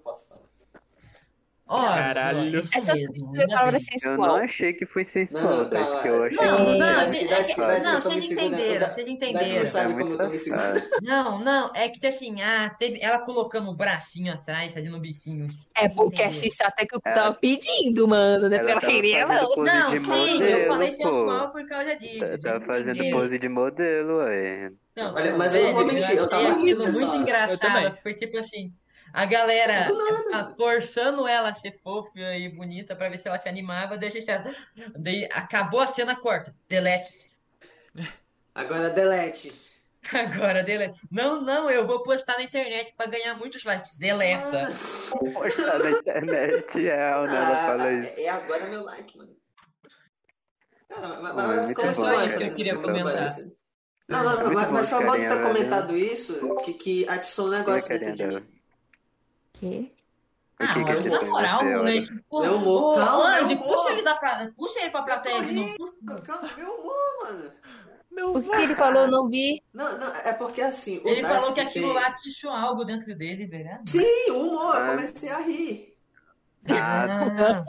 Caralho. É só mesmo, substituir a ainda palavra bem. Eu não achei que foi sensual, Não, Dash, calma. que eu achei Não, não, é não, vocês segurando. entenderam, vocês entenderam. não sabe É como eu muito tô me segurando. safado. Não, não, é que assim, ah, teve ela colocando o bracinho atrás, fazendo biquinho. É porque a Entenderam? X até que eu tava pedindo, mano. Não é porque Ela queria, não. Não, sim, eu falei pô. sensual por causa disso. Tá- Tava fazendo pose de modelo, ué. Não, Olha, mas eu não vou mentir, eu tava rindo muito também. Foi tipo assim, a galera ah, forçando ela a ser fofa e bonita pra ver se ela se animava, deixa ela. Daí acabou a cena corta. Delete. Agora, delete. [laughs] Agora, delete. Não, não, eu vou postar na internet pra ganhar muitos likes. Deleta. Postar na internet, é, o [laughs] Nela Ah, fala isso. é agora meu like, mano. Cara, mas, mas, ficou bom cara, isso que eu queria comentar. Não, mas, É mas, mas foi bom tu ter comentado isso, que, que atiçou um negócio dentro carinha de mim. Quê? O Ah, que que na tem moral, moleque. Amor, ô, calma, Anjo, meu amor. puxa ele, da pra... puxa ele pra plateia. Calma, meu amor, mano. Meu O que ele falou, eu não vi. Não, não, é porque assim, o Ele falou que aquilo tem- lá atiçou algo dentro dele, velho. Sim, o humor, eu Ah. comecei a rir. Ah,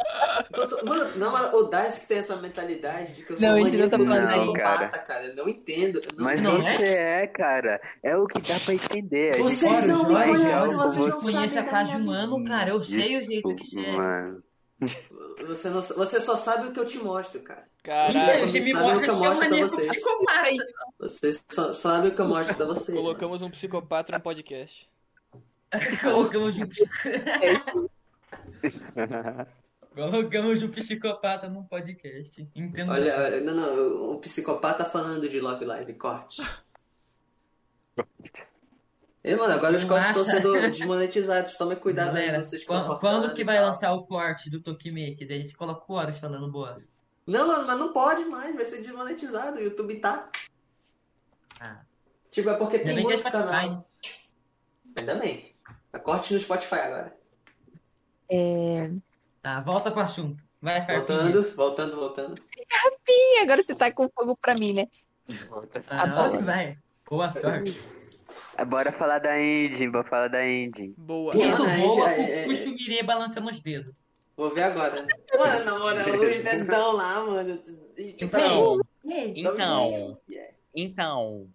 Mano, não, mas o Dask tem essa mentalidade de que eu sou Não, a um gente não tá maníaco aí. psicopata, cara. Eu não entendo. Eu não Mas Não entendo. você é, cara. É o que dá pra entender. A gente Vocês sabe não me é conhecem, vocês você- não conheço sabem há da quase um minha ano, cara. Eu sei o jeito que você é. Mano, Você, não, você só sabe o que eu te mostro, cara. Caralho. Você me sabe o mostra que eu é um mostro pra maníaco vocês. psicopata. Vocês só, sabem o que eu mostro pra vocês. mano. Colocamos um psicopata no podcast. [laughs] Colocamos um, [laughs] colocamos um psicopata num podcast. Entendo. Olha, não, não, um psicopata falando de Love Live, corte. E, mano, agora os cortes estão sendo desmonetizados. Tomem cuidado aí, Galera, vocês que estão quando, quando que vai lançar o corte do Tokimeki? Daí você coloca o Horus falando boa. Não, mano, mas não pode mais, vai ser desmonetizado. O YouTube tá. Ah. Tipo, é porque Ainda tem é muito Spotify, canal. Ainda bem. A corte no Spotify agora. É... Tá, volta pro assunto. Vai. Voltando, voltando, voltando. Ih, agora você tá com fogo pra mim, né? Ah, bom. vai. Boa sorte. Bora falar da Indy, bora falar da Indy. Boa. Não, Muito não, boa é, com é, o Shumirê balançando os dedos. Vou ver agora. Mano, na [laughs] moral, os dedão lá, mano. Tipo, Então, Ei, então, Yeah. então,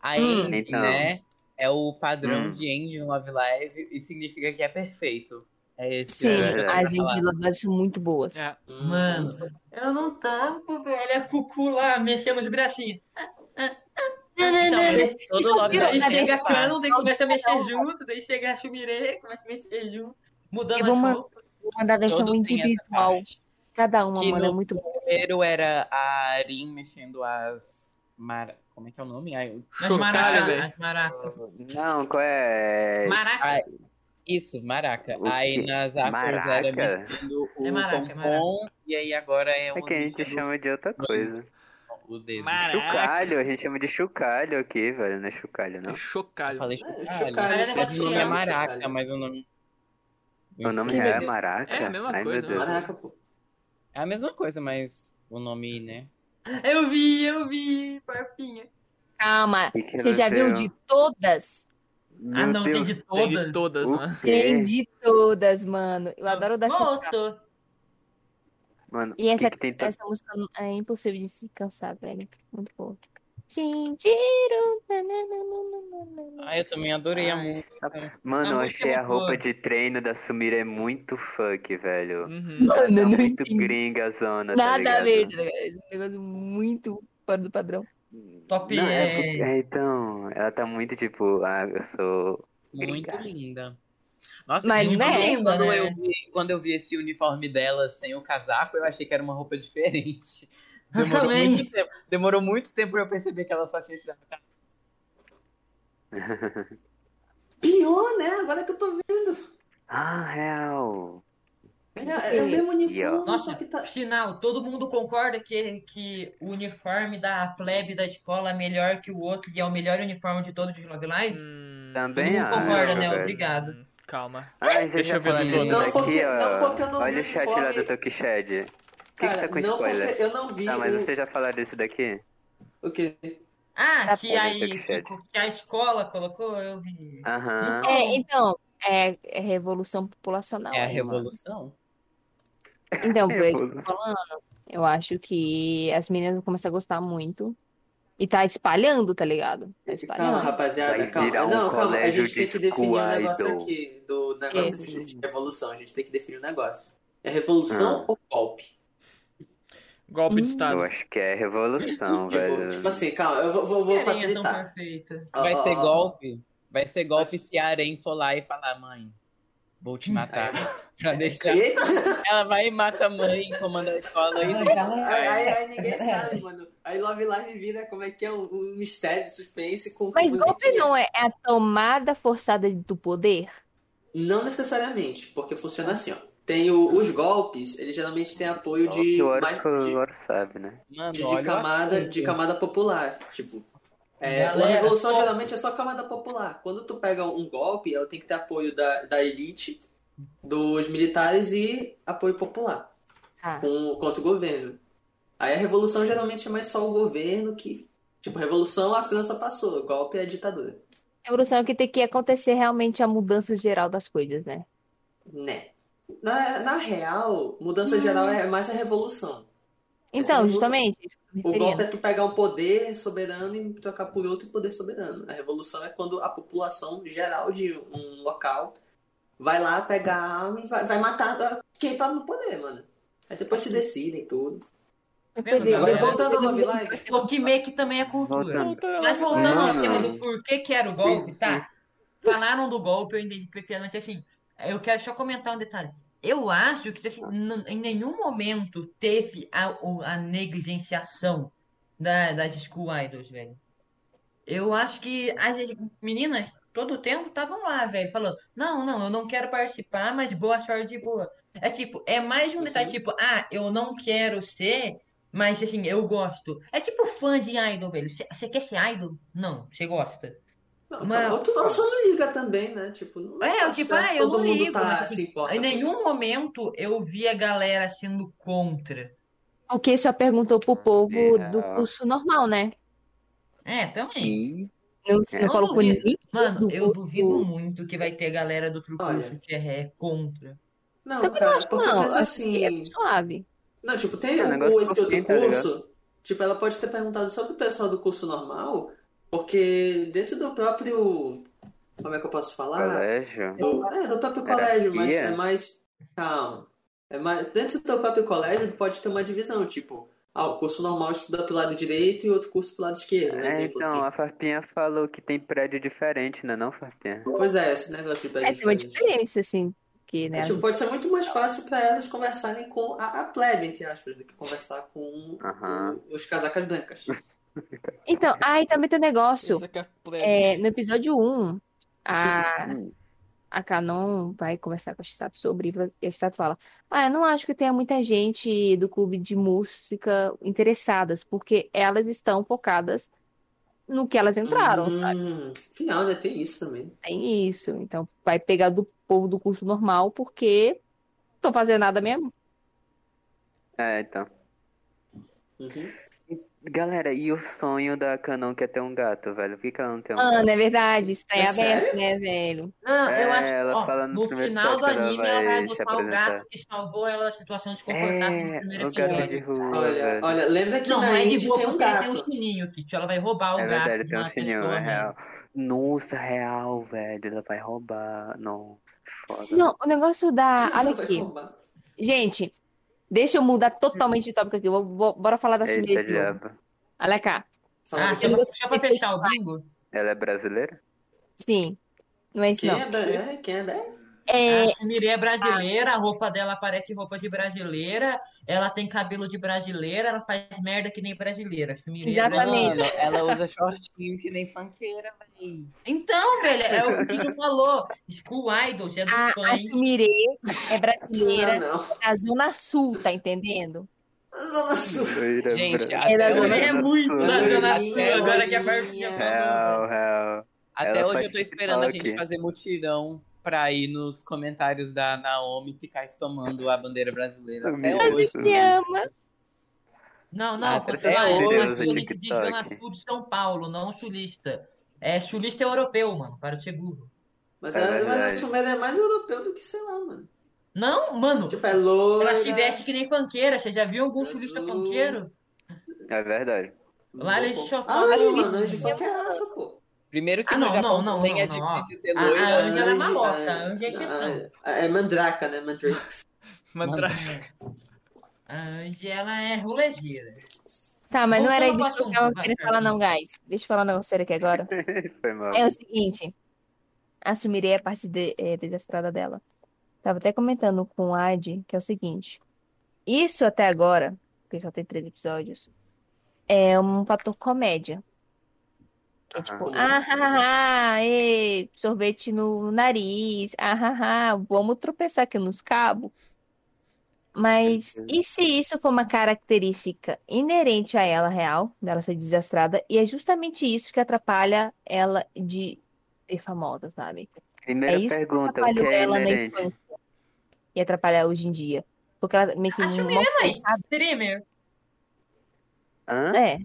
a Hum. End, Então. né, é o padrão Hum. de End no Love Live e significa que é perfeito. É esse Sim, a as endiladas são muito boas. É. Mano, eu não tava, velho. A Cucu lá mexendo os bracinhos. Então, mas todo Isso Love virou- Daí Live chega a essa Canon, daí Não, começa a mexer não. junto. Daí chega a Shumirê, começa a mexer junto. Mudando Eu vou as man- roupas. Mandar a versão Todo individual. Cada uma, Que mano, é muito bom. Primeiro era a Arin mexendo as. Mar... Como é que é o nome? Ai, As maracas. maracas. Não, qual é? Maraca. Ai, Isso, maraca. O Aí quê? nas afros era Maraca? mexendo o É maraca, é pompom e aí agora é, É o que a gente chama de outra coisa. o dedo. Maraca. Chucalho, a gente chama de chucalho aqui, velho. Não é chucalho, É não. Eu chocalho. falei É, chocalho. chocalho, Cara, Mas negócio o nome é maraca, mas o nome. O nome Que real é. Maraca? É a mesma Ai, coisa, Deus. Caraca, pô. É a mesma coisa, mas o nome, né? Eu vi, eu vi, Farpinha. Calma. Que que Você já viu de todas? Ah, não, tem Deus. de Tem de todas. todas, O mano. quê? Tem de todas, mano. Eu adoro o da Xuxa. Mano, E essa, que que tem essa música é impossível de se cansar, velho. Muito boa. Shinjiro. Ah, eu também adorei a Ai, música. Mano, A eu música achei é a muito boa. roupa de treino da Sumira é muito fuck, velho. Uhum. Mano, Ela eu tá não muito entendi. gringa zona, tá Nada a ver, tá ligado? Esse negócio muito fora do padrão. Top Não, é, é... porque- é, então, ela tá muito tipo, ah, eu sou Muito gringa. linda. Nossa, Mas, muito né? linda, quando, né? eu vi, quando eu vi esse uniforme dela sem o casaco, eu achei que era uma roupa diferente. [laughs] Eu Demorou também. muito tempo. Demorou muito tempo pra eu perceber que ela só tinha tirado o casaco. [laughs] Pior, né? Agora que eu tô vendo. Ah, real. É, é o mesmo uniforme, Nossa, só que tá. final, todo mundo concorda que, que o uniforme da plebe da escola é melhor que o outro e é o melhor uniforme de todos os Love Lives? Hum, Também Todo mundo concorda, né? velho. Obrigado. hum, Calma. Ai, você Deixa eu ver dos outros. Não, porque- ó. não, porque eu não Olha vi o chat lá uniforme. do Tokished. O que que tá com não spoiler? eu não vi Tá, mas você já falaram disso daqui? o quê? Ah, Tá que, aí, que, que a escola colocou, eu vi. Aham. É, então, é, é revolução populacional. É a aí, mano. Então, [laughs] por isso que eu tô falando, eu acho que as meninas vão começar a gostar muito. E tá espalhando, tá ligado? Tá Calma, espalhando. rapaziada, Vai calma. um não, calma, a gente tem que definir um negócio idol. aqui, do negócio É. de, revolução. A gente tem que definir um negócio. É revolução Ah. ou golpe? Golpe de Hum. Estado. Eu acho que é revolução, Tipo, velho. tipo assim, calma, eu vou, vou, vou facilitar. Vai ser golpe. Vai ser golpe se a Arém for lá e falar, mãe, vou te matar. Pra deixar. Eita! Ela vai e mata a mãe, comanda a escola Aí, aí, aí ninguém sabe, mano. Aí Love Live vira como é que é um, um mistério, suspense com Mas golpe não é a tomada forçada do poder? Não necessariamente, porque funciona assim, ó. Tem o- os golpes, eles geralmente têm apoio de, que o Oro, mais- o de, sabe, né? Mano, de, de o camada, de camada popular. Tipo, é, Galera, a revolução só- geralmente é só camada popular. Quando tu pega um golpe, ela tem que ter apoio da, da elite, dos militares e apoio popular Ah, com, contra o governo. Aí a revolução geralmente é mais só o governo que. Tipo, revolução a França passou, golpe é a ditadura. revolução é que tem que acontecer realmente a mudança geral das coisas, né? Né? Na, na real, mudança geral é mais a revolução. Então, justamente, que O golpe é tu pegar um poder soberano e trocar por outro poder soberano. A revolução é quando a população geral de um local vai lá pegar a arma e vai, vai matar quem tá no poder, mano. Aí depois se decidem tudo. Agora voltando ao Love Live. Tokimeki também é cultura. Voltando. Mas voltando ao tema do porquê que era o golpe, sim, tá? Falaram do golpe, eu entendi perfeitamente assim. Eu quero só comentar um detalhe. Eu acho que assim, em nenhum momento teve a, a negligenciação da- das school idols, velho. Eu acho que as meninas todo o tempo estavam lá, velho, falando: Não, não, eu não quero participar, mas boa sorte de boa. É tipo, é mais um detalhe, tipo, ah, eu não quero ser, mas assim, eu gosto. É tipo fã de idol, velho. Você quer ser idol? Não, você gosta. Não, Mas- calma, tu não só não liga também, né? Tipo, não É, eu acho tipo, que ah, eu não ligo, tá, mas assim, se importa em nenhum isso. momento eu vi a galera sendo contra. Porque só perguntou pro povo Real. do curso normal, né? É, também. Sim. Não, É. não falou com ninguém. Mano, do eu duvido muito que vai ter galera do outro Olha. curso que é contra. Não, Também não cara, acho, porque não. pensa que é assim. suave. Não, tipo, tem É, o, negócio esse outro fofinho, tá curso. Tipo, ela pode ter perguntado sobre o pessoal do curso normal, porque dentro do próprio. Como é que eu posso falar? Colégio. Do, é, do próprio colégio, mas Hierarquia? é mais. Calma. É mais, dentro do próprio colégio pode ter uma divisão, tipo, ah, o curso normal estuda pro lado direito e outro curso pro lado esquerdo, um É, exemplo então, assim. a Farpinha falou que tem prédio diferente, né não, Farpinha? Pois é, esse negócio de É, prédio tem uma diferença, assim. Que, né? É, tipo, pode ser muito mais fácil pra elas conversarem com a, a plebe, entre aspas, do que conversar com Aham. o- os casacas brancas. [laughs] Então, ah, e também tem um negócio. É. É, no episódio 1, a, a Canon vai conversar com a Chisato sobre, e a Chisato fala: Ah, eu não acho que tenha muita gente do clube de música interessadas, porque elas estão focadas no que elas entraram, sabe? Hum, final, né? Tem isso também. Tem isso. Então vai pegar do povo do curso normal porque não tô fazendo nada mesmo. É, então. Uhum. Galera, e o sonho da Canon que é ter um gato, velho? Por que, que ela não tem um Ah, gato? não é verdade? Isso tá É aberto, sério? né, velho? Não, eu É, acho ela ó, fala no no primeiro final do ela anime ela vai vai se adotar o gato que salvou ela da situação desconfortável no É, primeiro o gato de episódio. rua, Olha, velho. olha, lembra que Não, na não é de boa tem um porque ele tem um gato. sininho. Ela vai roubar o É gato verdade, de tem um sininho, pessoa, é né? real. Nossa, real, velho. Ela vai roubar. Nossa, foda. Não, o negócio da. Olha Vai aqui. Gente, deixa eu mudar totalmente de tópico aqui. Vou- vou- bora falar da Eita, novo. diabo. Olha cá. Ah, quê? pra, só pra fechar o bingo. Ela é brasileira? Sim. Não é isso, Quem não. é, da- é? Quem é da- É, A Sumire é brasileira, a roupa dela parece roupa de brasileira, ela tem cabelo de brasileira, ela faz merda que nem brasileira. É Exatamente. Mano, ela usa shortinho que nem funkeira. Então, velho, é o que tu falou. School Idols é do a, a. Sumire é brasileira Ah, não. da Zona Sul, tá entendendo? Zona Sul. Gente, da Zona É muito da Zona Sul, Até agora que a hoje. Barbinha falou. Real, real. até Ela hoje faz eu tô esperando a gente fazer mutirão pra ir nos comentários da Naomi ficar espalmando a bandeira brasileira. Até A hoje. Ama. Não, não, tem pela hoje Sul, de TikTok. Zona Sul de São Paulo, não sulista. É sulista europeu, mano, para de ser burro. Mas, É a, mas a é mais europeu do que, sei lá, mano. Não, mano, Tipo, é loira. ela se veste que nem funkeira. Você já viu algum sulista Azul. funkeiro? É verdade. Lá eles só Ah, mano, é essa, pô. Primeiro que Ah, no não, Japão não, não, também é não, não, difícil ter A- a loira. Anja, é ah, a Anja é exceção. ah, É Mandraka, né? Mandrax. Mandrake. A Anja, ela é rolezeira. Tá, mas não era Voltando isso que eu tava querendo falar, não, guys. Deixa eu falar um negócio sério aqui agora. [laughs] Foi mal. É o seguinte, a Sumire é a parte de, é, desastrada dela. Tava até comentando com o Ad, que é o seguinte. Isso até agora, porque só tem três episódios, é um fator comédia. Que é tipo, ah, ah, ah, ê, sorvete no nariz, ah, ah, ah, vamos tropeçar aqui nos cabos. Mas e se isso for uma característica inerente a ela real, dela ser desastrada, e é justamente isso que atrapalha ela de ser famosa, sabe? Primeira é isso que pergunta, o que atrapalhou é ela na inerente? infância e atrapalha hoje em dia. Porque ela meio que A não é streamer. Hã? É,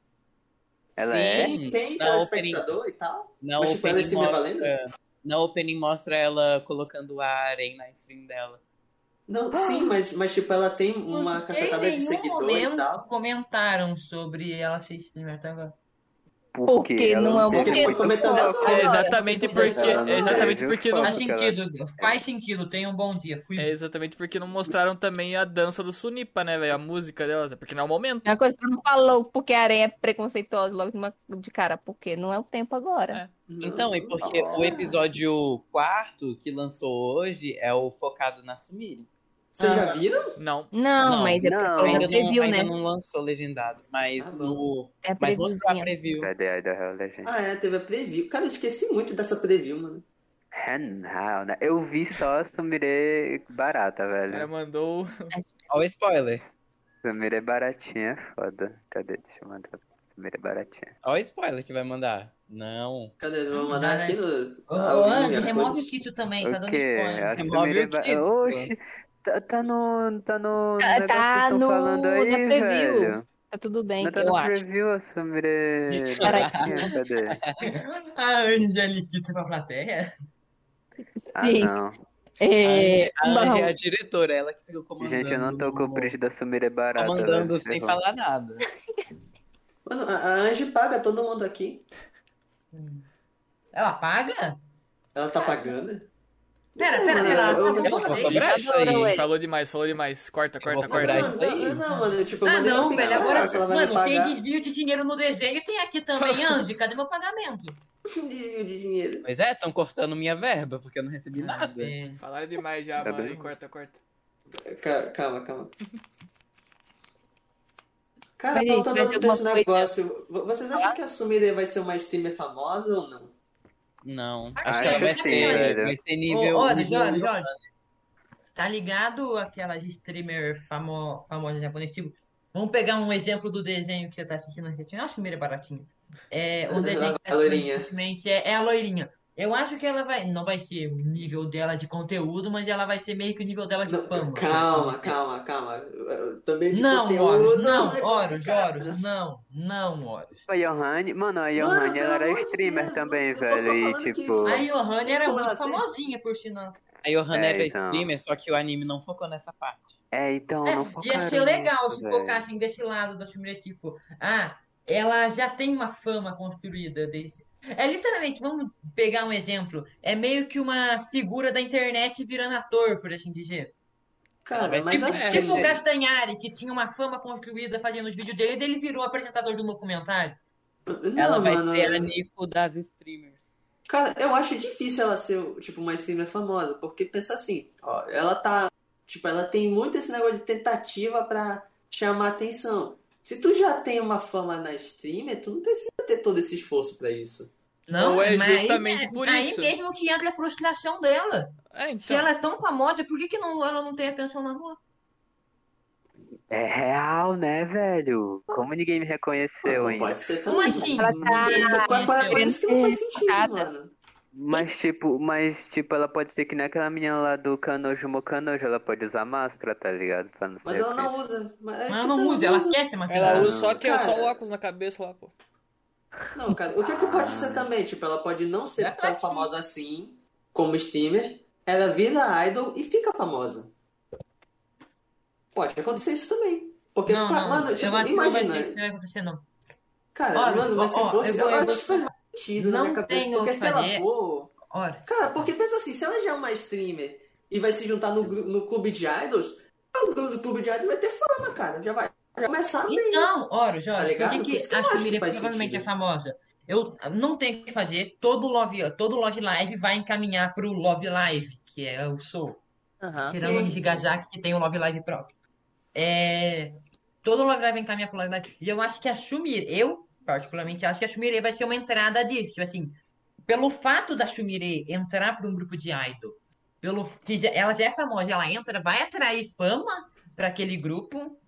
Ela Sim. é? Tem, tem Na telespectador e tal. Na Mas, tipo, ela opening, stream é valendo? mostra, na opening mostra ela colocando a Aren na stream dela. Não, sim, mas, mas tipo, ela tem uma cacetada de seguidor e tal. comentaram sobre ela ser streamer até agora. Porque, Porque não é foco. agora. É exatamente porque. É exatamente teve porque não. Faz sentido, faz sentido, tenha um bom dia. Fui. É exatamente porque não mostraram também a dança do Sunipa, né, velho? A música delas. Porque não é o momento. é uma coisa que não falou porque a aranha é preconceituosa logo de, uma- de cara, porque não é o tempo agora. Então, e porque o episódio quarto que lançou hoje é o focado na Sumire. Vocês já viram? Não. Não, Não, mas é não. Ainda ela não, previu, ainda né? não lançou legendado, mas Ah, no. É Mas mostrou a preview. Cadê a da Real Legend? Ah, é, teve a preview. Cara, eu esqueci muito dessa preview, mano. Real, né? Eu vi só a Sumire barata, O cara velho. mandou. Olha o spoiler. Sumire baratinha, é foda. Cadê? Deixa eu mandar. Sumire é baratinha. Olha o spoiler que vai mandar. Não. Cadê? Vou mandar aqui no. Ô, Anjo, remove o Kito também, tá dando spoiler. Remove o Kito. Oxi, tá, tá no. Tá no. Tá- negócio tá no- falando aí, na preview. velho. Tá tudo bem, Não tá eu no acho. preview a Sumire Baratinha. baratinha, cadê? [laughs] A Angeliquita pra plateia. Ah, Sim. não. É, a é a diretora, ela que fica comandando. Gente, eu não tô com o print da Sumire barata. Comandando velho. sem falar nada. [laughs] Mano, a, a Angie paga todo mundo aqui. Ela paga? Ela tá pagando. Pera, pera, pera, eu- Eu. Falou demais, falou demais. Corta, corta, corta. Não, não, mano, tipo, eu Ah, não, velho, agora, ela, vai mano, tem desvio de dinheiro no desenho e tem aqui também, Angie, cadê meu pagamento? Desvio de dinheiro. Pois é, estão cortando minha verba, porque eu não recebi Ah, nada. velho. Falaram demais já, Tá mano. bem. Corta, corta. Ca- Calma, calma. Cara, Mas, voltando desse alguma coisa- negócio, vo- vocês acham que a Sumire vai ser uma streamer famosa ou não? Não, Acho acho que que ela vai sim, ser, velho. vai ser Ô, nível. olha, nível- Jorge, Jorge. Tá ligado aquelas streamer famo, famosas japonesas, tipo Vamos pegar um exemplo do desenho que você tá assistindo recentemente. Eu acho que é baratinho. É, um [laughs] desenho que você tá assistindo loirinha. recentemente é, é a loirinha. Eu acho que ela vai. Não vai ser o nível dela de conteúdo, mas ela vai ser meio que o nível dela de Não, fama. calma, calma, calma. Eu- Também de Não, conteúdo. Horus, não, é Horus. Horus, não, não, Horus. A Johanny, mano, a pelo ela era streamer Deus, também, eu tô só velho. E tipo. isso- A Johanna era Como muito ser? famosinha, por sinal. A Johanna É, era então. streamer, só que o anime não focou nessa parte. É, então, É, não ia ser legal se focassem desse lado da Shumire, tipo, ah, ela já tem uma fama construída desse. É literalmente, vamos pegar um exemplo. É meio que uma figura da internet virando ator, por assim dizer. Cara, Mas tipo, assim. Tipo o Castanhari, que tinha uma fama construída fazendo os vídeos dele, e ele virou apresentador de um documentário. Não, Ela vai mano, ser a Nico das streamers. Cara, eu acho difícil ela ser, tipo, uma streamer famosa, porque pensa assim, ó, ela tá, tipo, ela tem muito esse negócio de tentativa pra chamar atenção. Se tu já tem uma fama na streamer, tu não precisa ter todo esse esforço pra isso. Não, Ou é mas justamente é- por aí isso. mesmo que entra a frustração dela. É, Se então. ela é tão famosa, por que, que não, ela não tem atenção na rua? É real, né, velho? Como ninguém me reconheceu ainda. pode ser Como também. assim? Ela tá Qual- isso que não faz sentido, Focada. mano. Mas tipo, mas tipo, ela pode ser que nem aquela menina lá do Canojo Mocanojo, ela pode usar máscara, tá ligado? Pra não Mas ela não usa. Mas, é ela não usa, ela quer ser maquiada. Ela usa só que é só cara. o óculos na cabeça lá, pô. Não, cara, o que, que pode ser também? Tipo, ela pode não ser É tão famosa assim como streamer, ela vira idol e fica famosa. Pode acontecer isso também. Porque, Não, pa- não, mano, eu tipo, que não vai imagina. acontecer, não. Cara, Olha, mano, mas se ó, ó, fosse, eu eu, vou- eu acho que faz mais sentido na Não minha cabeça. Porque que se ela for. Ora, Cara, porque pensa assim, se ela já é uma streamer e vai se juntar no, no clube de idols, o clube de idols vai ter fama, cara. Já vai, vai começar bem. então, ora, Tá Jorge, por que, Por que que a faz provavelmente sentido. é famosa? Eu não tenho o que fazer, todo Love, todo Love Live vai encaminhar pro Love Live, que é o Soul. Aham. Tirando o. Nishigazaki, que tem o Love Live próprio. É... Todo Love Live vai encaminhar pro Love Live. E eu acho que a Shumire, eu particularmente acho que a Shumire vai ser uma entrada disso. Tipo assim, pelo fato da Shumire entrar para um grupo de idol, pelo que já- ela já é famosa, ela entra, vai atrair fama para aquele grupo.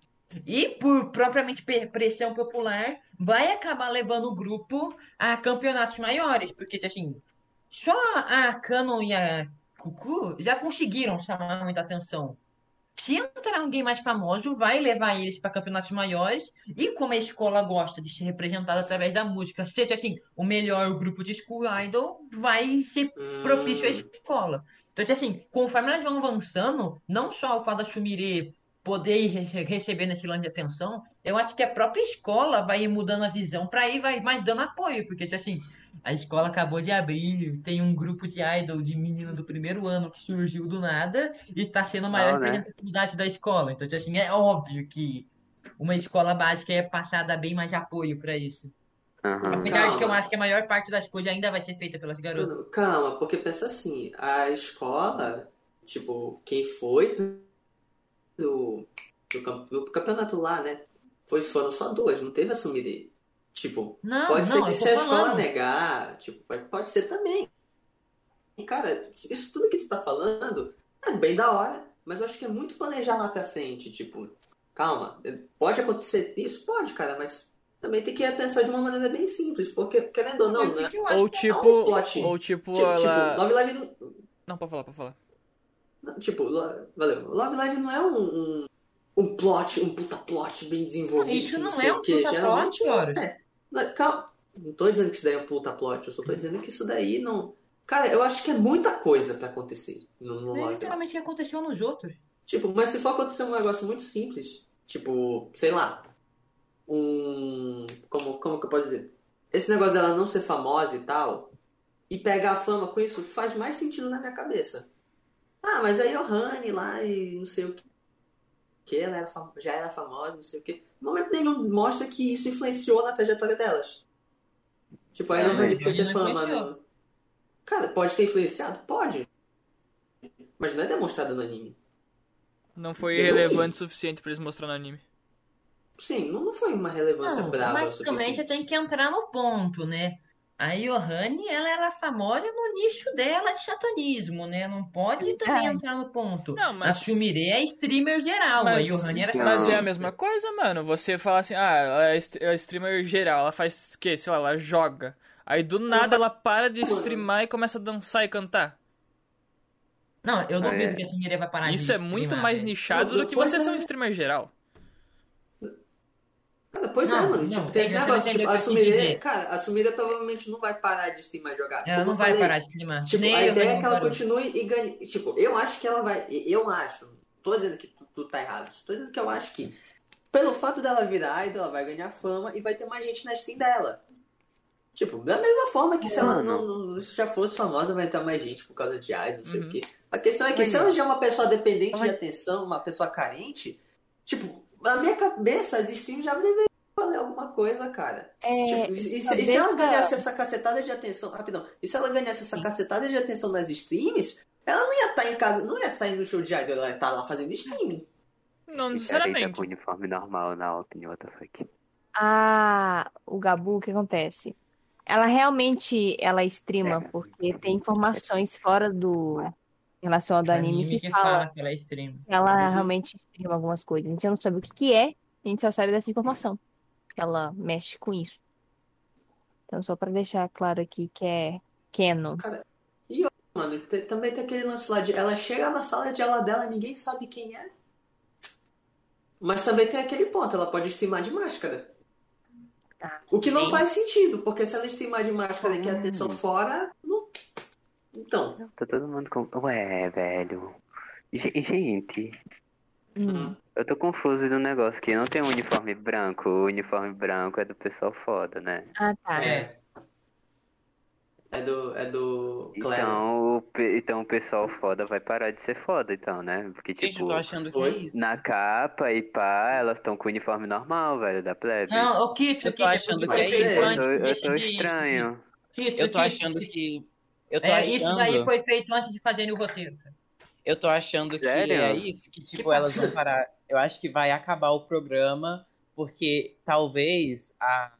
E por propriamente pressão popular, vai acabar levando o grupo a campeonatos maiores. Porque, assim, só a Canon e a Cucu já conseguiram chamar muita atenção. Se entrar alguém mais famoso, vai levar eles para campeonatos maiores. E como a escola gosta de ser representada através da música, seja assim, o melhor grupo de school idol, vai ser propício à Hum, escola. Então, assim, conforme elas vão avançando, não só o fato da Shumire poder ir rece- recebendo esse lance de atenção, eu acho que a própria escola vai mudando a visão para ir vai mais dando apoio, porque assim, a escola acabou de abrir, tem um grupo de idol de menino do primeiro ano que surgiu do nada e tá sendo a maior Não, né? representatividade da escola. Então, tipo assim, é óbvio que uma escola básica é passada bem mais apoio para isso. Aham. Apesar de que eu acho que a maior parte das coisas ainda vai ser feita pelas garotas. Calma, porque pensa assim, a escola, tipo, quem foi do, do, cam- do campeonato lá, né? Foi, foram só duas, não teve a Sumire. Tipo, Não, pode não, ser que se a escola negar, tipo, pode, pode ser também. E, cara, isso tudo que tu tá falando é bem da hora, mas eu acho que é muito planejar lá pra frente, tipo, calma, pode acontecer isso? Pode, cara, mas também tem que pensar de uma maneira bem simples, porque, querendo ou não, né? Ou que é um tipo. plot. Ou tipo, Tipo, ela. tipo, Love Live não, Não, pode falar, pode falar. Não, Tipo, lo- valeu. Love Live não é um, um, um plot, um puta plot bem desenvolvido. Isso não sei é um puta plot, Horus. é. Não, Calma, não tô dizendo que isso daí é um puta plot, eu só tô dizendo que isso daí não. Cara, eu acho que é muita coisa pra acontecer no, no É literalmente o que aconteceu nos outros. Tipo, mas se for acontecer um negócio muito simples, tipo, sei lá, um. Como, como que eu posso dizer? Esse negócio dela não ser famosa e tal, e pegar a fama com isso, faz mais sentido na minha cabeça. Ah, mas a Johanne lá e não sei o que. Que ela era já era famosa, não sei o que. No momento nenhum mostra que isso influenciou na trajetória delas. Tipo, a É, Johanne mas foi ter fama. No... Cara, pode ter influenciado? Pode. Mas não é demonstrado no anime. Não foi Eu relevante o suficiente pra eles mostrar no anime. Sim, não, não foi uma relevância Não, brava o mas também você tem que entrar no ponto, né? A Johanne, ela era famosa no nicho dela de chatonismo, né? Não pode também Verdade. entrar no ponto. Não, A mas- Sumire é streamer geral, a Mas, Johanne era Não. mas é a chatonista. mesma coisa, mano. Você fala assim, ah, ela é é streamer geral, ela faz o quê? Sei lá, ela joga. Aí do nada ela para de streamar e começa a dançar e cantar. Não, eu duvido É. que a Sumire vai parar de Isso é muito mais velho. nichado Não, do que você é. ser um streamer geral. Cara, pois é, Não, mano. não, tipo, tem- esse negócio. Tipo, a Sumire, cara, a Sumire provavelmente não vai parar de streamar jogar. Ela Como não vai falei, parar de streamar. Tipo, Nem a ideia é que ela parou. continue e ganhe. Tipo, eu acho que ela vai. Eu acho. Tô dizendo que tu, tu tá errado. Tô dizendo que eu acho que, pelo fato dela virar idol, ela vai ganhar fama e vai ter mais gente na Steam dela. Tipo, da mesma forma que se ela não, não- já fosse famosa, vai ter mais gente por causa de idol, não sei Uhum. o quê. A questão é que Mas- se ela já é uma pessoa dependente de atenção, uma pessoa carente, tipo, na minha cabeça, as streams já deveriam valer alguma coisa, cara. É, Tipo, e, e se, e se ela ganhasse essa cacetada de atenção, rapidão, e se ela ganhasse essa cacetada de atenção nas streams, ela não ia estar em casa, não ia sair no show de idol, ela ia estar lá fazendo streaming. Não tá necessariamente. com uniforme normal na Open, what the fuck. a o Gabu, o que acontece? Ela realmente ela streama É. porque tem informações fora do em relação ao do anime que fala que ela é que ela realmente streama algumas coisas. A gente não sabe o que que é, a gente só sabe dessa informação. Que ela mexe com isso. Então, só pra deixar claro aqui que é canon. Mano, te- também tem aquele lance lá de ela chega na sala de aula dela, ninguém sabe quem é. Mas também tem aquele ponto, ela pode streamar de máscara. Ah, O que não faz sentido, porque se ela streamar de máscara e quer Hum. atenção fora, não... Então, Tá todo mundo com. Ué, velho. Ge- Gente, Hum. eu tô confuso de um negócio que não tem um uniforme branco. O uniforme branco é do pessoal foda, né? Ah, tá. é... É do... É do... Então o, então o pessoal foda vai parar de ser foda, então, né? Porque, Gente, eu tipo, tô achando que é isso. na capa e pá, elas estão com o uniforme normal, velho, da plebe. Não, o Kito, Eu tô Kito, achando que é isso. eu tô, eu tô estranho. Kito, Eu tô achando que. Eu tô É, isso daí achando. foi feito antes de fazerem o roteiro. Eu tô achando que Sério? é isso, que tipo, Que elas vão parar. Eu acho que vai acabar o programa, porque talvez a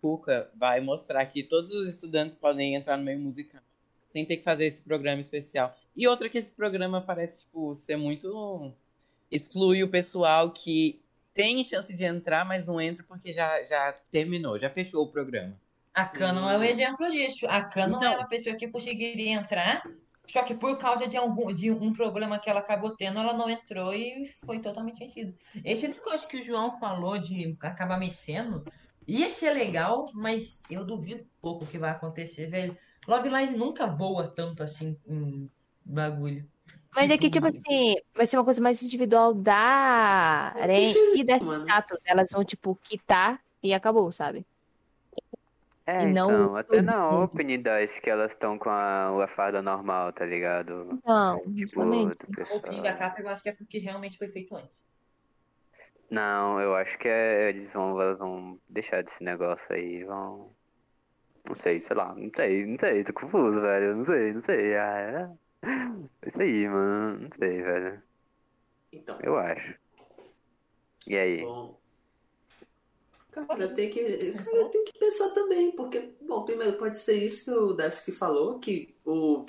Cuca vai mostrar que todos os estudantes podem entrar no meio musical, sem ter que fazer esse programa especial. E outra que esse programa parece, tipo, ser muito. exclui o pessoal que tem chance de entrar, mas não entra porque já, já terminou, já fechou o programa. A Canon é um exemplo disso. A Canon Então. é uma pessoa que conseguiria entrar, só que por causa de, algum, de um problema que ela acabou tendo, ela não entrou e foi totalmente vencida. Esse negócio que o João falou de acabar mexendo, ia ser legal, mas eu duvido pouco que vai acontecer, velho. Love Live nunca voa tanto assim em bagulho. Mas é que, tipo assim, vai ser uma coisa mais individual da Aren e dessa mano. estátua. Elas vão, tipo, quitar e acabou, sabe? É, E não então, até na mundo. Open das que elas estão com a, a farda normal, tá ligado? Não, Tipo, justamente. pessoal. opening da capa eu acho que é porque realmente foi feito antes. Não, eu acho que é- eles vão, vão deixar desse negócio aí, vão. Não sei, sei lá, não sei, não sei, tô confuso, velho, não sei, não sei. Ah, é... é isso aí, mano, não sei, velho. Então, Eu acho. E aí? bom... Cara, tem que, cara, tem que pensar também, porque, bom, primeiro pode ser isso que o Dask falou, que o,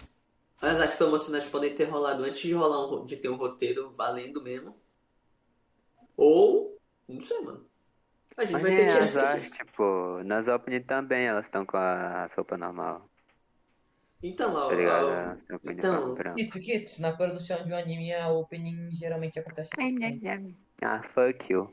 as, as promocionais podem ter rolado antes de rolar um, de ter um roteiro valendo mesmo. Ou, não sei, mano. A gente Mas vai ter que assistir. tipo, nas Open também elas estão com a roupa normal, Então, ó, tá ligado? então. Kito, Kito, na produção de um anime, a opening geralmente acontece. Ah, fuck you.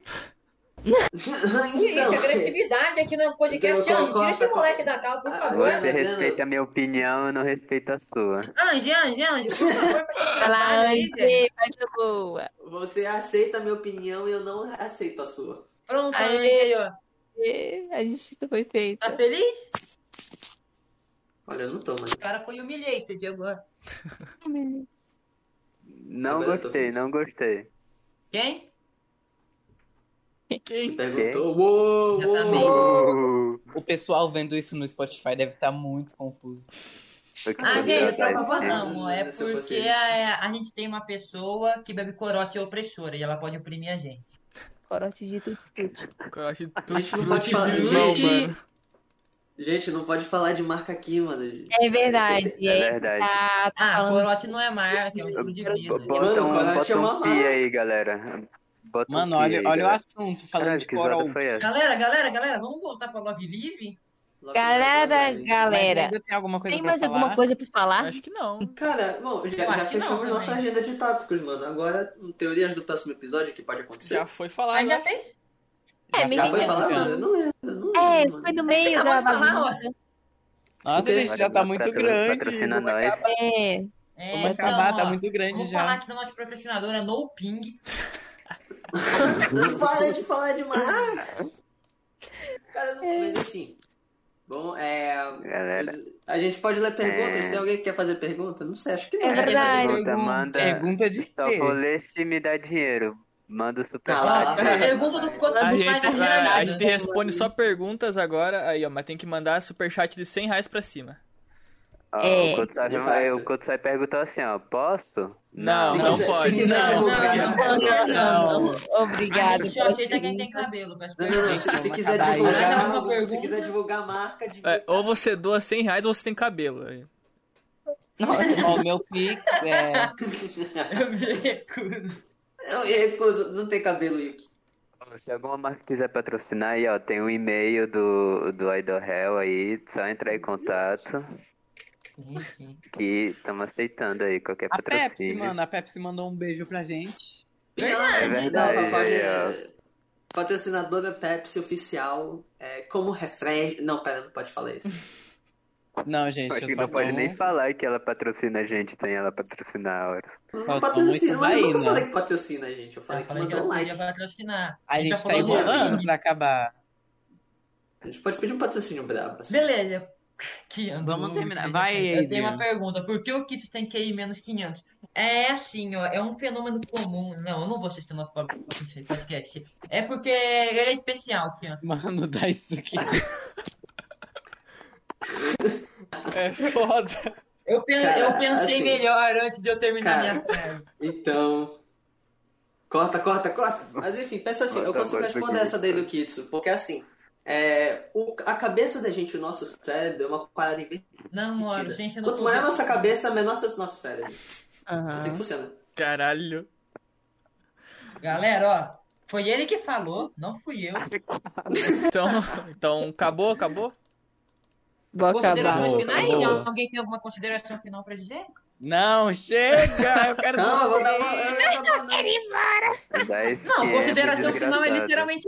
Isso, então, agressividade aqui no podcast. Então, Anjo, tira esse moleque da cal, por favor. Você Adriano. respeita a minha opinião, eu não respeito a sua. Anjo, Anjo, Anjo, por favor, [laughs] Vai lá, faz a boa. você aceita a minha opinião e eu não aceito a sua. Pronto, Aê. Anjo, aí, ó. A justiça foi feita. Tá feliz? Olha, eu não tô, mano. O cara foi humilhated agora. Não Agora gostei, não gostei. Quem? Quem? Perguntou. Uou, uou, tá O pessoal vendo isso no Spotify deve estar muito confuso. Ah, gente, tá preocupa dizendo. não. É fosse porque a, a gente tem uma pessoa que bebe corote e é opressora e ela pode oprimir a gente. Corote de tudo. Acho A tudo não pode falar. de Gente, mano. Gente, não pode falar de marca aqui, mano. É verdade. É é, verdade. Tá, tá Ah, falando corote não é marca, é um estilo de vida. Bota Mano, um, quando ela bota um pi Marca. aí, galera. Bota Mano, olha, aí, olha o galera. assunto, falando Caralho, de Coral. Galera, galera, galera, vamos voltar pra Love Live? Galera, Mas galera. ainda tem alguma coisa Tem mais falar? alguma coisa pra falar? Acho que não. Cara, bom, já, já não fechamos também. nossa agenda de tópicos, mano. Agora, teorias do próximo episódio que pode acontecer. Já foi falado. Já né? fez? É, Já me Já foi falado? ficando. Eu não lembro. Não É, lembro, foi mano. no meio acabou da falar, bagunça. Nossa, gente, já tá muito grande. patrocina Vamos nós. acabar, É, É, vamos acabar, tá muito grande Vamos já. falar que da nossa patrocinadora No Ping. Para de falar de marca! Cara, não- mas enfim. Bom, é. Galera, A gente pode ler perguntas? É. Tem alguém que quer fazer pergunta? Não sei, acho que não. É verdade. pergunta, manda. Pergunta de Só vou ler se me dá dinheiro. Manda o super Ah, Pergunta do quanto A gente, vai- a gente responde só perguntas agora, aí, ó, mas tem que mandar superchat de 100 reais pra cima. É. O Kotsai fato. o Kotsai perguntou assim, ó, posso? Não, não quiser- pode. Se quiser Não, divulgar, não, não. Obrigado. A gente só aceita quem tem cabelo. peço Não, perdão. não, Gente, se, quiser divulgar, se quiser divulgar a marca, É, ou você doa 100 reais ou você tem cabelo. aí. Nossa, ó, o meu Pix é. Eu me recuso. Eu me recuso, não tem cabelo, Yuki. Se alguma marca quiser patrocinar aí, ó, tem o e-mail do, do Idol Hell aí, só entrar em contato, Sim, sim. que estamos aceitando aí qualquer A Pepsi, patrocínio. mano. A Pepsi mandou um beijo pra gente. Verdade, É verdade, não, pode- é. Patrocinadora Pepsi oficial, é, como refresco. Não, pera, não pode falar isso. Não, gente, Acho eu que não pode nem falar que ela patrocina a gente sem ela patrocinar a hora. Não patrocina, mas eu nunca daí, né? falei que patrocina a gente. Eu falei Eu que falei que mandou um ela like. podia patrocinar. A gente já tá enrolando pra acabar. A gente pode pedir um patrocínio brabo. assim. Beleza. [laughs] 500. Vamos terminar. Vai, Eu tenho uma pergunta. Por que o Kits tem QI menos 500? É assim, ó. É um fenômeno comum. Não, eu não vou ser xenofóbico nesse podcast. É porque ele é especial, Kian. Mano, dá isso aqui. [laughs] É foda. Eu, pen- Cara, eu pensei assim, melhor antes de eu terminar cara, minha frase. Então. Corta, corta, corta. Mas enfim, pensa assim, eu Corta, consigo corta responder essa daí do Kitsu, porque assim, é, o- a cabeça da gente, o nosso cérebro, é uma parada invertida. Não, mano, ciência não Quanto maior a nossa cabeça, menor o nosso cérebro. Aham. Assim que funciona. Caralho. Galera, ó. Foi ele que falou, não fui eu. Então, então acabou, acabou? Vou acabar. Considerações Acabou, finais? acabou. Alguém tem alguma consideração final pra dizer? Não, chega! Eu quero eu vou dar uma. eu Não, é consideração muito final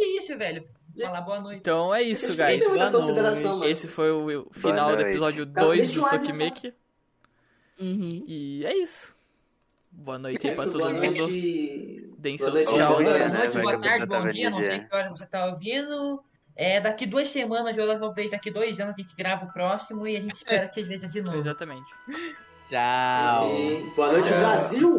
é isso, velho. Falar boa noite. Então é isso, guys. boa mano. Esse foi o final do noite. episódio Cara, 2 deixa do Tokimeki. Uhum. E é isso. Boa noite aí pra todo boa mundo. noite. Deem Boa seus noite, tchau. boa noite, né, noite, boa tarde, bom dia, não sei dizendo. que hora você tá ouvindo. É, daqui duas semanas, ou talvez daqui dois anos, a gente grava o próximo e a gente [laughs] espera que veja de novo. Exatamente. Tchau. Boa noite, Brasil!